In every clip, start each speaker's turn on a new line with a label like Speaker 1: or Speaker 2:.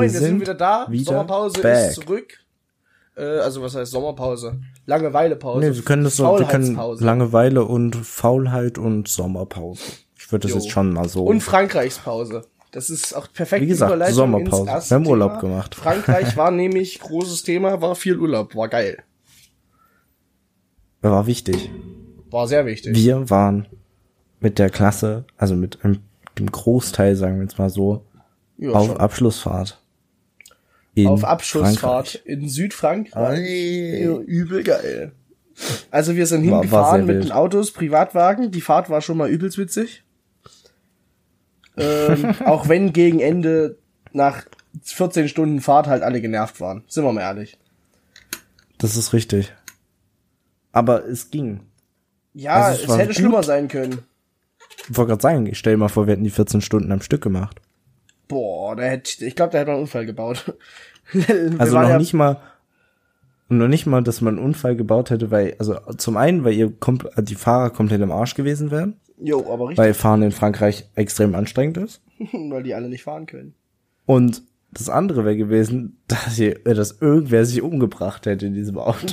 Speaker 1: Moin, wir, sind,
Speaker 2: sind
Speaker 1: wieder da.
Speaker 2: wieder
Speaker 1: Sommerpause
Speaker 2: back.
Speaker 1: ist zurück. Äh, also was heißt Sommerpause? Langeweilepause.
Speaker 2: Nee, wir können das so, wir können. Langeweile und Faulheit und Sommerpause. Ich würde das
Speaker 1: Jo.
Speaker 2: jetzt schon mal so.
Speaker 1: Und Frankreichspause. Das ist auch perfekt
Speaker 2: Wie gesagt, Sommerpause. Wir haben Urlaub
Speaker 1: Thema.
Speaker 2: gemacht.
Speaker 1: Frankreich war nämlich großes Thema, war viel Urlaub, war geil.
Speaker 2: war wichtig.
Speaker 1: War sehr wichtig.
Speaker 2: Wir waren mit der Klasse, also mit dem Großteil, sagen wir jetzt mal so,
Speaker 1: Ja,
Speaker 2: auf
Speaker 1: schon.
Speaker 2: Abschlussfahrt. In
Speaker 1: auf Abschlussfahrt
Speaker 2: Frankreich.
Speaker 1: in Südfrankreich.
Speaker 2: Ei.
Speaker 1: Ja, Übel geil. Also wir sind
Speaker 2: War- war
Speaker 1: hingefahren
Speaker 2: sehr
Speaker 1: mit
Speaker 2: wild.
Speaker 1: den Autos, Privatwagen. Die Fahrt war schon mal übelst witzig. Ähm, auch wenn gegen Ende nach 14 Stunden Fahrt halt alle genervt waren. Sind wir mal ehrlich.
Speaker 2: Das ist richtig. Aber es ging.
Speaker 1: Ja,
Speaker 2: Also es
Speaker 1: es
Speaker 2: war
Speaker 1: hätte
Speaker 2: gut.
Speaker 1: schlimmer sein können.
Speaker 2: Ich wollte gerade sagen, ich stell dir mal vor, wir hätten die 14 Stunden am Stück gemacht.
Speaker 1: Boah, da hätte ich glaube, da hätte man einen Unfall gebaut.
Speaker 2: Also noch
Speaker 1: ja-
Speaker 2: nicht mal, und noch nicht mal, dass man einen Unfall gebaut hätte, weil, also zum einen, weil ihr komp die Fahrer komplett im Arsch gewesen wären,
Speaker 1: Jo, aber richtig,
Speaker 2: weil Fahren in Frankreich extrem anstrengend ist.
Speaker 1: weil die alle nicht fahren können.
Speaker 2: Und das andere wäre gewesen, dass, ihr, äh, dass irgendwer sich umgebracht hätte in diesem Auto.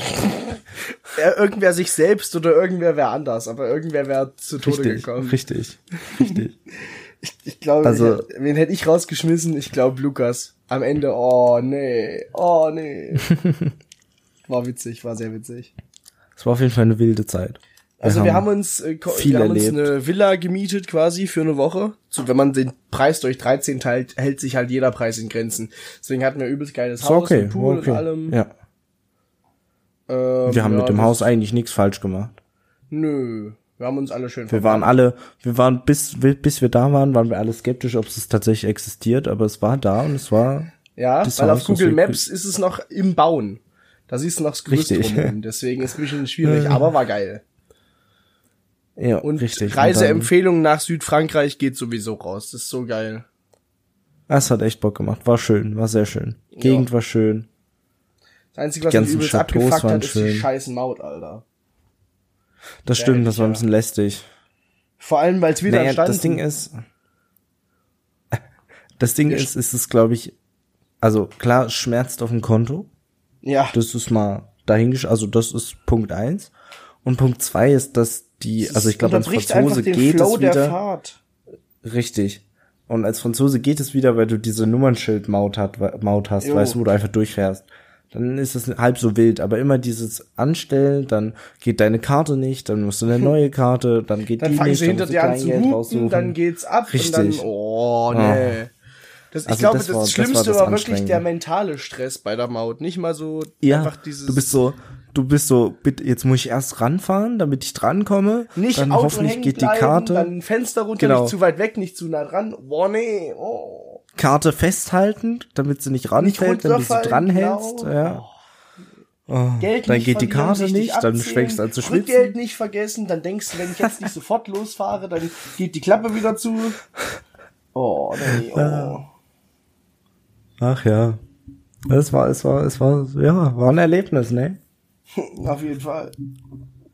Speaker 1: Ja, irgendwer sich selbst oder irgendwer wäre anders, aber irgendwer wäre zu Tode
Speaker 2: Richtig,
Speaker 1: gekommen.
Speaker 2: richtig, richtig.
Speaker 1: Ich glaube,
Speaker 2: Also-
Speaker 1: ich, wen hätte ich rausgeschmissen? Ich glaube Lukas. Am Ende, oh nee, oh nee. War witzig, war sehr witzig.
Speaker 2: Es war auf jeden Fall eine wilde Zeit.
Speaker 1: Also wir haben uns, äh, wir haben uns eine Villa gemietet quasi für eine Woche. So, wenn man den Preis durch 13 teilt, hält sich halt jeder Preis in Grenzen. Deswegen hatten wir übelst geiles Haus
Speaker 2: okay,
Speaker 1: mit Pool
Speaker 2: okay.
Speaker 1: und allem.
Speaker 2: Ja,
Speaker 1: Ähm,
Speaker 2: wir haben
Speaker 1: ja,
Speaker 2: mit dem Haus eigentlich nichts falsch gemacht.
Speaker 1: Nö, wir haben uns alle schön
Speaker 2: Wir waren alle, wir waren bis, bis wir da waren, waren wir alle skeptisch, ob es tatsächlich existiert, aber es war da und es war,
Speaker 1: Ja, weil auf Google Maps ist es noch im Bauen. Da siehst du noch das drumherum. Deswegen ist ein bisschen schwierig, aber war geil.
Speaker 2: ja,
Speaker 1: Und
Speaker 2: richtig.
Speaker 1: Reiseempfehlungen nach Südfrankreich geht sowieso raus. Das ist so geil.
Speaker 2: Es hat echt Bock gemacht. War schön, war sehr schön. Gegend war schön.
Speaker 1: Das Einzige, was
Speaker 2: Die
Speaker 1: mich übelst
Speaker 2: Chateaus
Speaker 1: abgefuckt hat, ist die
Speaker 2: schön.
Speaker 1: scheiß Maut, Alter.
Speaker 2: Das stimmt, das war ein bisschen lästig.
Speaker 1: Vor allem, weil es wieder
Speaker 2: Naja,
Speaker 1: entstanden
Speaker 2: das Ding ist, das Ding ist, ist es, glaube ich, also klar, es schmerzt auf dem Konto.
Speaker 1: Ja,
Speaker 2: Das ist mal dahingesch, also das ist Punkt eins. Und Punkt zwei ist, dass die, also ich glaube, als Franzose geht
Speaker 1: Flow
Speaker 2: es
Speaker 1: der
Speaker 2: wieder.
Speaker 1: Fahrt.
Speaker 2: Richtig. Und als Franzose geht es wieder, weil du diese Nummernschildmaut hat, Maut hast,
Speaker 1: Jo.
Speaker 2: weißt du, wo du einfach durchfährst. Dann ist es halb so wild, aber immer dieses Anstellen, dann geht deine Karte nicht, dann musst du eine neue Karte, dann geht
Speaker 1: Dann
Speaker 2: die nicht,
Speaker 1: sie hinter
Speaker 2: musst du
Speaker 1: dir an zu hupen, dann geht's ab
Speaker 2: Richtig.
Speaker 1: und dann, oh, nee. Das, ich
Speaker 2: Also
Speaker 1: glaube,
Speaker 2: das war- das
Speaker 1: Schlimmste
Speaker 2: war das
Speaker 1: war, wirklich der mentale Stress bei der Maut. Nicht mal so
Speaker 2: ja,
Speaker 1: einfach dieses.
Speaker 2: du bist so, du bist so, bitte, jetzt muss ich erst ranfahren, damit ich drankomme.
Speaker 1: nicht
Speaker 2: dann
Speaker 1: Auto
Speaker 2: hoffentlich geht die
Speaker 1: bleiben,
Speaker 2: Karte,
Speaker 1: dann Fenster runter,
Speaker 2: Genau.
Speaker 1: nicht zu weit weg, nicht zu nah dran. Boah, nee, oh.
Speaker 2: Karte festhalten, damit sie nicht ranfällt, wenn du sie dranhältst,
Speaker 1: genau.
Speaker 2: ja. Oh,
Speaker 1: Geld
Speaker 2: dann geht die Karte nicht, dann
Speaker 1: abzählen,
Speaker 2: fängst du an zu schwitzen.
Speaker 1: Rückgeld nicht vergessen, dann denkst du, wenn ich jetzt nicht sofort losfahre, dann geht die Klappe wieder zu. Oh, nee, oh.
Speaker 2: Ach ja. Es war, es war, es war, ja, war ein Erlebnis, ne?
Speaker 1: Auf jeden Fall.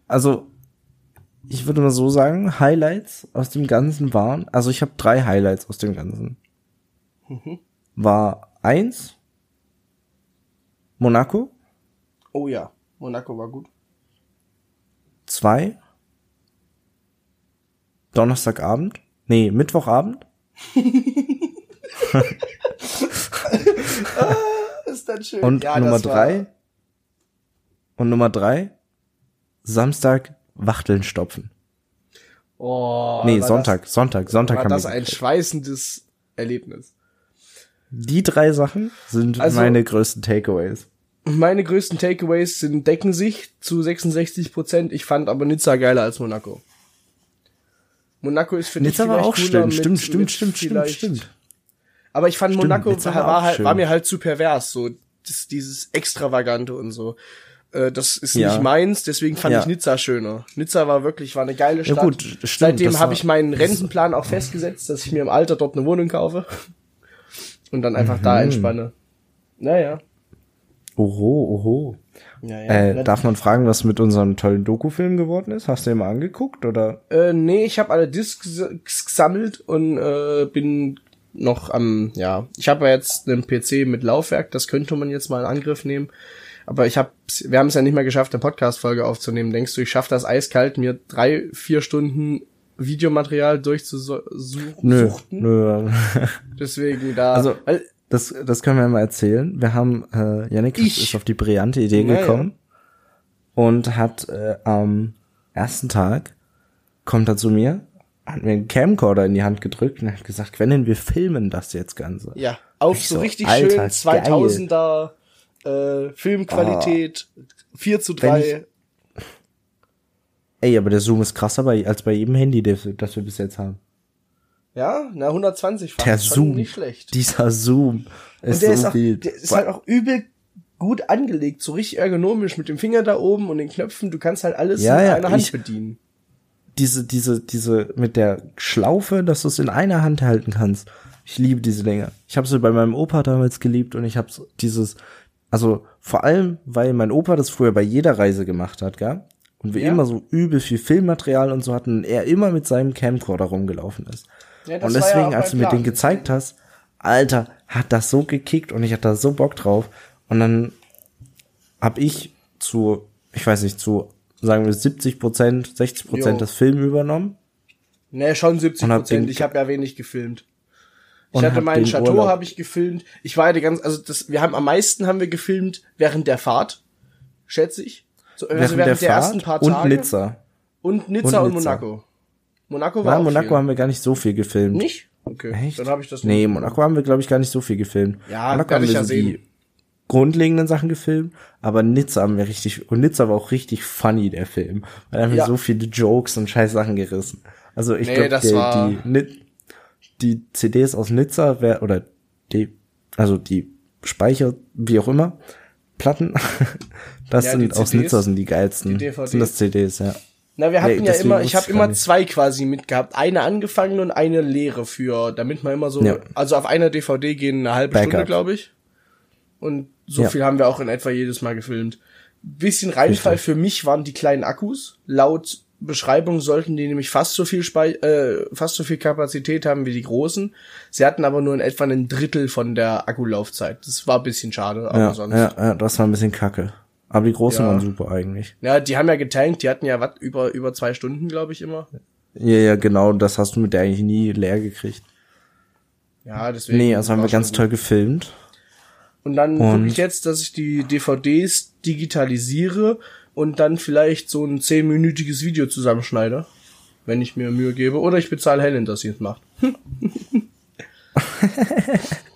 Speaker 2: Also, ich würde mal so sagen, Highlights aus dem Ganzen waren, also ich habe drei Highlights aus dem Ganzen. War eins, Monaco,
Speaker 1: Oh ja, Monaco war gut.
Speaker 2: zwei, Donnerstagabend, nee, Mittwochabend,
Speaker 1: Ist dann schön.
Speaker 2: und
Speaker 1: Ja,
Speaker 2: Nummer
Speaker 1: das war-
Speaker 2: drei, und Nummer drei, Samstag Wachteln stopfen.
Speaker 1: Oh,
Speaker 2: Nee, Sonntag, Sonntag, Sonntag
Speaker 1: Das,
Speaker 2: haben
Speaker 1: war
Speaker 2: wir
Speaker 1: das ein schweißendes Erlebnis.
Speaker 2: Die drei Sachen sind
Speaker 1: Also-
Speaker 2: meine größten Takeaways.
Speaker 1: Meine größten Takeaways sind, decken sich zu 66 Prozent. Ich fand aber Nizza geiler als Monaco. Monaco ist für dich
Speaker 2: Nizza war auch
Speaker 1: cooler
Speaker 2: stimmt,
Speaker 1: mit-
Speaker 2: stimmt, stimmt,
Speaker 1: mit
Speaker 2: stimmt, stimmt, stimmt.
Speaker 1: Aber ich fand
Speaker 2: Stimmt,
Speaker 1: Monaco
Speaker 2: Nizza
Speaker 1: war,
Speaker 2: war
Speaker 1: halt,
Speaker 2: schön.
Speaker 1: war mir halt zu pervers, so das, dieses Extravagante und so. Äh, das ist
Speaker 2: Ja.
Speaker 1: nicht meins, deswegen fand
Speaker 2: Ja.
Speaker 1: ich Nizza schöner. Nizza war wirklich, war eine geile Stadt.
Speaker 2: Ja, gut, stimmt,
Speaker 1: Seitdem habe ich meinen Rentenplan auch festgesetzt, dass ich mir im Alter dort eine Wohnung kaufe. Und dann einfach da
Speaker 2: Mhm.
Speaker 1: entspanne. Naja.
Speaker 2: Oho, oho.
Speaker 1: Ja, ja.
Speaker 2: Äh, darf man fragen, was mit unserem tollen Doku-Film geworden ist? Hast du den mal angeguckt oder?
Speaker 1: Äh, nee, ich habe alle Discs gesammelt und äh, bin noch am, ja, ich habe ja jetzt einen PC mit Laufwerk, das könnte man jetzt mal in Angriff nehmen. Aber ich habe, wir haben es ja nicht mehr geschafft, eine Podcast-Folge aufzunehmen. Denkst du, ich schaffe das eiskalt, mir drei, vier Stunden Videomaterial durchzusuchen?
Speaker 2: Nö, nö.
Speaker 1: Deswegen da.
Speaker 2: Also, Das, das können wir mal erzählen. Wir haben, äh, Yannick
Speaker 1: Ich-
Speaker 2: ist auf die brillante Idee
Speaker 1: Naja.
Speaker 2: gekommen und hat äh, am ersten Tag kommt er zu mir, hat mir einen Camcorder in die Hand gedrückt und hat gesagt, Quentin, wir filmen das jetzt Ganze.
Speaker 1: ja, auf so
Speaker 2: so,
Speaker 1: richtig
Speaker 2: Alter,
Speaker 1: schön 2000er äh, Filmqualität, 4 zu
Speaker 2: Wenn
Speaker 1: 3.
Speaker 2: Ey, aber der Zoom ist krasser bei, als bei jedem Handy, das, das wir bis jetzt haben.
Speaker 1: Ja, na 120 fach
Speaker 2: Der Zoom,
Speaker 1: nicht schlecht.
Speaker 2: dieser Zoom ist
Speaker 1: Und der
Speaker 2: so
Speaker 1: ist, auch,
Speaker 2: viel.
Speaker 1: der ist halt auch übel gut angelegt, so richtig ergonomisch mit dem Finger da oben und den Knöpfen. Du kannst halt alles
Speaker 2: Ja,
Speaker 1: mit
Speaker 2: ja,
Speaker 1: einer Hand
Speaker 2: ich-
Speaker 1: bedienen.
Speaker 2: diese, diese, diese mit der Schlaufe, dass du es in einer Hand halten kannst. Ich liebe diese Dinger. Ich habe sie bei meinem Opa damals geliebt und ich habe dieses, also vor allem, weil mein Opa das früher bei jeder Reise gemacht hat, gell? Und wir
Speaker 1: Ja.
Speaker 2: immer so übel viel Filmmaterial und so hatten, er immer mit seinem Camcorder rumgelaufen ist.
Speaker 1: Ja,
Speaker 2: und
Speaker 1: ja
Speaker 2: deswegen,
Speaker 1: auch
Speaker 2: als du mir den gezeigt hast, Alter, hat das so gekickt und ich hatte da so Bock drauf. Und dann hab ich zu, ich weiß nicht, zu, sagen wir 70 Prozent, 60
Speaker 1: Jo.
Speaker 2: Prozent das Film übernommen.
Speaker 1: Nee, schon 70
Speaker 2: Und hab
Speaker 1: Prozent. Ich habe ja wenig gefilmt. Ich
Speaker 2: Und
Speaker 1: hatte meinen Chateau habe ich gefilmt. Ich war ja die ganze, also das, wir haben am meisten haben wir gefilmt während der Fahrt, schätze ich. So, also während der, ersten paar
Speaker 2: und
Speaker 1: Tage.
Speaker 2: Nizza.
Speaker 1: Und Nizza
Speaker 2: Und
Speaker 1: und,
Speaker 2: Nizza.
Speaker 1: Monaco. Monaco war
Speaker 2: Ja,
Speaker 1: auch
Speaker 2: Monaco
Speaker 1: viel.
Speaker 2: haben wir gar nicht so viel gefilmt.
Speaker 1: nicht. Okay,
Speaker 2: Echt?
Speaker 1: dann habe ich das
Speaker 2: Nee,
Speaker 1: nicht.
Speaker 2: Monaco haben wir, glaube ich, gar nicht so viel gefilmt.
Speaker 1: Ja,
Speaker 2: Monaco haben wir
Speaker 1: ja
Speaker 2: so
Speaker 1: sehen.
Speaker 2: die grundlegenden Sachen gefilmt, aber Nizza haben wir richtig, und Nizza war auch richtig funny, der Film. Weil er haben wir
Speaker 1: Ja.
Speaker 2: so viele Jokes und scheiß Sachen gerissen. Also ich
Speaker 1: Nee,
Speaker 2: glaube, die, die, die CDs aus Nizza, wär, oder die, also die Speicher, wie auch immer, Platten, das
Speaker 1: Ja, die
Speaker 2: sind aus Nizza sind die geilsten.
Speaker 1: die DVDs.
Speaker 2: Sind das CDs, ja.
Speaker 1: Na, wir hatten
Speaker 2: Nee,
Speaker 1: ja immer, ich habe immer zwei quasi mitgehabt. Eine angefangen und eine leere für, damit man immer so,
Speaker 2: Ja.
Speaker 1: also auf einer DVD gehen eine halbe
Speaker 2: Backup.
Speaker 1: Stunde, glaube ich. Und so
Speaker 2: Ja.
Speaker 1: viel haben wir auch in etwa jedes Mal gefilmt. Bisschen Reinfall für mich waren die kleinen Akkus. Laut Beschreibung sollten die nämlich fast so viel Spei äh, fast so viel Kapazität haben wie die großen. Sie hatten aber nur in etwa ein Drittel von der Akkulaufzeit. Das war ein bisschen schade, aber
Speaker 2: Ja,
Speaker 1: sonst.
Speaker 2: ja, ja, das war ein bisschen kacke. Aber die großen
Speaker 1: Ja.
Speaker 2: waren super eigentlich.
Speaker 1: Ja, die haben ja getankt, die hatten ja was über über zwei Stunden, glaube ich immer.
Speaker 2: Ja, ja, genau, das hast du mit der eigentlich nie leer gekriegt.
Speaker 1: Ja, deswegen.
Speaker 2: Nee, also haben wir ganz
Speaker 1: schon
Speaker 2: toll gefilmt.
Speaker 1: Und dann gucke ich jetzt, dass ich die DVDs digitalisiere und dann vielleicht so ein zehnminütiges Video zusammenschneide, wenn ich mir Mühe gebe. Oder ich bezahle Helen, dass sie es macht.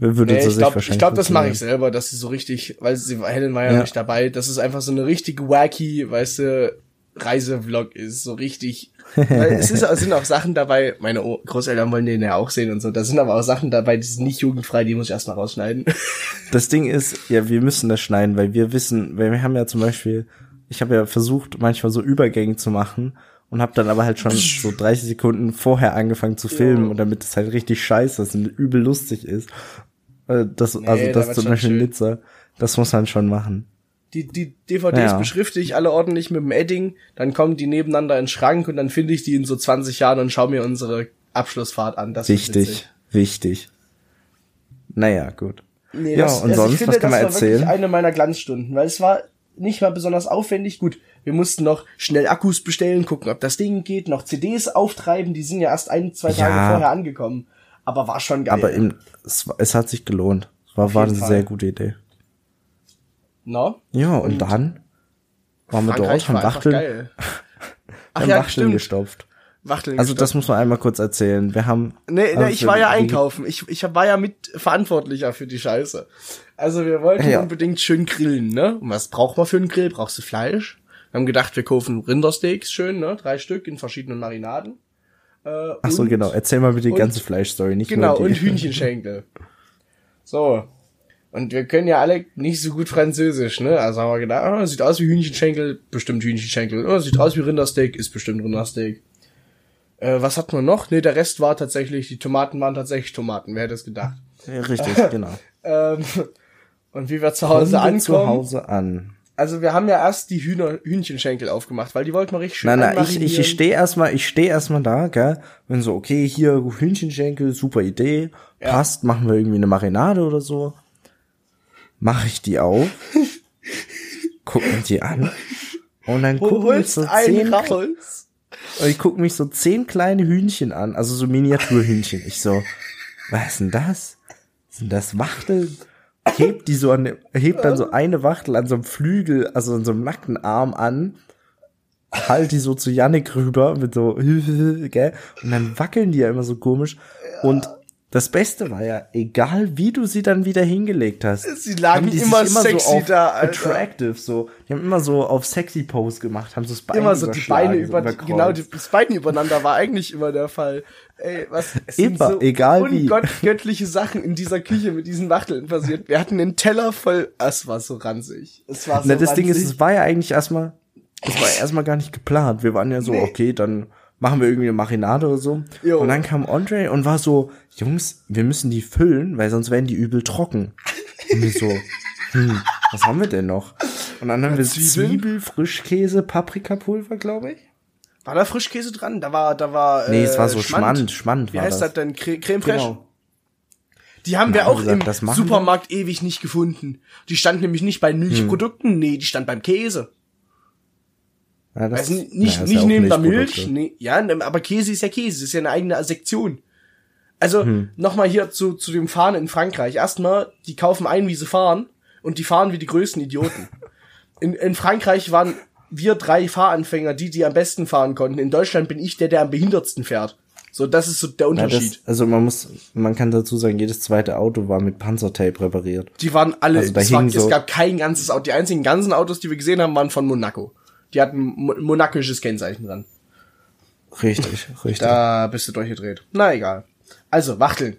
Speaker 2: Würde
Speaker 1: Nee, ich glaube, glaub, das mache ich selber, dass sie so richtig, weil sie, Helen war ja,
Speaker 2: Ja.
Speaker 1: nicht dabei, dass es einfach so eine richtig wacky, weißt du, Reisevlog ist, so richtig. Weil es, ist, sind auch Sachen dabei, meine Großeltern wollen den ja auch sehen und so, da sind aber auch Sachen dabei, die sind nicht jugendfrei, die muss ich erstmal rausschneiden.
Speaker 2: Das Ding ist, ja, wir müssen das schneiden, weil wir wissen, weil wir haben ja zum Beispiel, ich habe ja versucht, manchmal so Übergänge zu machen und habe dann aber halt schon so 30 Sekunden vorher angefangen zu filmen
Speaker 1: Ja.
Speaker 2: und damit es halt richtig scheiße ist und übel lustig ist. Äh, Das, also
Speaker 1: da
Speaker 2: das zum
Speaker 1: schon
Speaker 2: Beispiel. Nizza, das muss man schon machen.
Speaker 1: Die, die DVDs
Speaker 2: Ja.
Speaker 1: beschrifte ich alle ordentlich mit dem Edding, dann kommen die nebeneinander in den Schrank und dann finde ich die in so 20 Jahren und schaue mir unsere Abschlussfahrt an. Das
Speaker 2: Wichtig, wichtig. Naja, gut.
Speaker 1: Nee,
Speaker 2: Ja,
Speaker 1: das,
Speaker 2: und
Speaker 1: also
Speaker 2: sonst,
Speaker 1: ich finde,
Speaker 2: was kann
Speaker 1: das
Speaker 2: man
Speaker 1: war wirklich
Speaker 2: erzählen?
Speaker 1: eine meiner Glanzstunden, weil es war nicht mal besonders aufwendig. Gut, wir mussten noch schnell Akkus bestellen, gucken, ob das Ding geht, noch CDs auftreiben, die sind ja erst ein, zwei Tage
Speaker 2: Ja.
Speaker 1: vorher angekommen. Aber war schon geil.
Speaker 2: Aber im, es, es hat sich gelohnt. War, war eine
Speaker 1: Fall.
Speaker 2: sehr gute Idee.
Speaker 1: no?
Speaker 2: Ja, und, dann waren wir dort, haben Wachteln, haben
Speaker 1: ja,
Speaker 2: Wachteln
Speaker 1: stimmt.
Speaker 2: gestopft.
Speaker 1: Wachteln
Speaker 2: Also
Speaker 1: gestopft.
Speaker 2: das muss man einmal kurz erzählen. Wir haben
Speaker 1: Nee, nee ich war ja einkaufen. Ich, ich war ja mit verantwortlicher für die Scheiße. Also wir wollten
Speaker 2: Ja.
Speaker 1: unbedingt schön grillen, ne? Und was braucht man für einen Grill? Brauchst du Fleisch? Wir haben gedacht, wir kaufen Rindersteaks schön, ne? Drei Stück in verschiedenen Marinaden. Äh,
Speaker 2: Ach so, genau. Erzähl mal bitte die
Speaker 1: und-
Speaker 2: ganze Fleischstory, nicht
Speaker 1: Genau,
Speaker 2: nur die.
Speaker 1: und Hühnchenschenkel. So. Und wir können ja alle nicht so gut Französisch, ne? Also haben wir gedacht, oh, sieht aus wie Hühnchenschenkel, bestimmt Hühnchenschenkel. Oh, sieht aus wie Rindersteak, ist bestimmt Rindersteak. Äh, was hat man noch? Ne, der Rest war tatsächlich, die Tomaten waren tatsächlich Tomaten. Wer hätte es gedacht?
Speaker 2: Ja, richtig, genau.
Speaker 1: Ähm, und wie wir zu Hause
Speaker 2: Kommen wir
Speaker 1: ankommen.
Speaker 2: zu Hause an.
Speaker 1: Also wir haben ja erst die Hühner, Hühnchenschenkel aufgemacht, weil die wollten wir richtig schön
Speaker 2: Nein, nein, ich,
Speaker 1: einmarinieren.
Speaker 2: ich stehe erstmal, ich stehe erstmal da, gell? Wenn so, okay, hier Hühnchenschenkel, super Idee,
Speaker 1: Ja.
Speaker 2: passt, machen wir irgendwie eine Marinade oder so. Mache ich die auf, guck mir die an und dann gucken mich so zehn,
Speaker 1: raus.
Speaker 2: und ich guck mich so zehn kleine Hühnchen an, also so Miniaturhühnchen. Ich so, was ist denn das? Sind das Wachteln? Hebt die so an, hebt dann so eine Wachtel an so einem Flügel, also an so einem nackten Arm an, halt die so zu Yannick rüber mit so, gell? Und dann wackeln die ja immer so komisch. Und das Beste war ja, egal wie du sie dann wieder hingelegt hast.
Speaker 1: Sie lagen
Speaker 2: sich
Speaker 1: immer sexy
Speaker 2: so
Speaker 1: da, Alter.
Speaker 2: Attractive, so. Die haben immer so auf sexy Pose gemacht, haben so das Bein
Speaker 1: Immer so die Beine
Speaker 2: so
Speaker 1: über,
Speaker 2: überkreuzt.
Speaker 1: genau, die, das Bein übereinander war eigentlich immer der Fall. Ey, was, es sind
Speaker 2: Immer, egal wie.
Speaker 1: ungöttliche Sachen in dieser Küche mit diesen Wachteln passiert. Wir hatten einen Teller voll, es war so ranzig. Es war so
Speaker 2: Na, das Ding ist,
Speaker 1: ranzig.
Speaker 2: es war ja eigentlich erstmal, es war erstmal gar nicht geplant. Wir waren ja so,
Speaker 1: Nee.
Speaker 2: okay, dann machen wir irgendwie eine Marinade oder so.
Speaker 1: Jo.
Speaker 2: Und dann kam Andre und war so, Jungs, wir müssen die füllen, weil sonst werden die übel trocken. Und wir so, hm, was haben wir denn noch? Und dann haben wir
Speaker 1: Zwiebeln?
Speaker 2: Zwiebel, Frischkäse, Paprikapulver, glaube ich.
Speaker 1: War da Frischkäse dran? Da war, da war,
Speaker 2: Nee, es war so
Speaker 1: äh,
Speaker 2: Schmand, Schmand
Speaker 1: Wie
Speaker 2: war
Speaker 1: heißt das,
Speaker 2: das.
Speaker 1: denn? Cre Creme Fraiche?
Speaker 2: Genau.
Speaker 1: Die haben wir
Speaker 2: Na, haben
Speaker 1: auch
Speaker 2: wir gesagt,
Speaker 1: im
Speaker 2: machen wir.
Speaker 1: Supermarkt ewig nicht gefunden. Die stand nämlich nicht bei Milchprodukten, nee, die stand beim Käse.
Speaker 2: Ja, das,
Speaker 1: Also nicht,
Speaker 2: na, ja
Speaker 1: nicht
Speaker 2: auch
Speaker 1: neben der. Milch, nee, ja, ne, aber Käse ist ja Käse, das ist ja eine eigene Sektion. Also,
Speaker 2: Hm.
Speaker 1: nochmal hier zu, zu dem Fahren in Frankreich. Erstmal, die kaufen ein, wie sie fahren, und die fahren wie die größten Idioten. In, in Frankreich waren wir drei Fahranfänger, die, die am besten fahren konnten. In Deutschland bin ich der, der am behindertsten fährt. So, das ist so der
Speaker 2: Ja,
Speaker 1: Unterschied.
Speaker 2: das, also man muss, man kann dazu sagen, jedes zweite Auto war mit Panzertape repariert.
Speaker 1: Die waren alle,
Speaker 2: Also da
Speaker 1: es, war,
Speaker 2: hing
Speaker 1: es
Speaker 2: so-
Speaker 1: gab kein ganzes Auto. Die einzigen ganzen Autos, die wir gesehen haben, waren von Monaco. Die hatten mo monakisches Kennzeichen dran.
Speaker 2: Richtig, richtig.
Speaker 1: Da bist du durchgedreht. Na egal. Also, Wachteln.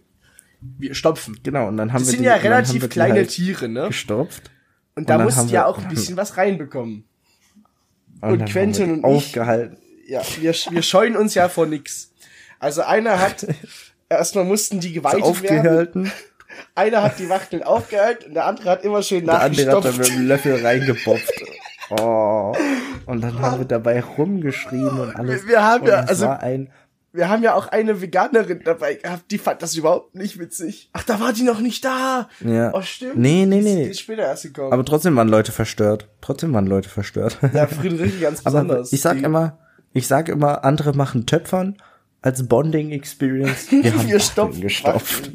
Speaker 1: Wir stopfen.
Speaker 2: Genau, und dann haben
Speaker 1: Das
Speaker 2: wir
Speaker 1: sind
Speaker 2: die,
Speaker 1: ja relativ kleine
Speaker 2: halt
Speaker 1: Tiere, ne?
Speaker 2: gestopft.
Speaker 1: Und da
Speaker 2: und dann
Speaker 1: musst du ja auch ein bisschen was reinbekommen.
Speaker 2: Und,
Speaker 1: Und
Speaker 2: dann
Speaker 1: Quentin und ich-
Speaker 2: aufgehalten.
Speaker 1: Ja, wir, wir scheuen uns ja vor nix. Also einer hat, erstmal mussten die werden.
Speaker 2: aufgehalten.
Speaker 1: Einer hat die Wachteln aufgehalten und der andere hat immer schön
Speaker 2: Der andere hat da mit
Speaker 1: nachgestopft.
Speaker 2: dem Löffel reingepopft. Oh. Und dann haben wir dabei rumgeschrien und alles.
Speaker 1: Wir- haben
Speaker 2: und
Speaker 1: ja, also-
Speaker 2: war ein,
Speaker 1: Wir haben ja auch eine Veganerin dabei gehabt, die fand das überhaupt nicht witzig. Ach, da war die noch nicht da.
Speaker 2: ja.
Speaker 1: Oh, stimmt.
Speaker 2: Nee, nee, nee.
Speaker 1: Die ist später erst gekommen.
Speaker 2: Aber trotzdem waren Leute verstört. Trotzdem waren Leute verstört.
Speaker 1: ja, Friederike ganz
Speaker 2: Aber
Speaker 1: besonders.
Speaker 2: ich sag
Speaker 1: Die-
Speaker 2: immer, ich sag immer, andere machen Töpfern als Bonding Experience. Wir haben
Speaker 1: wir stopfen.
Speaker 2: gestopft.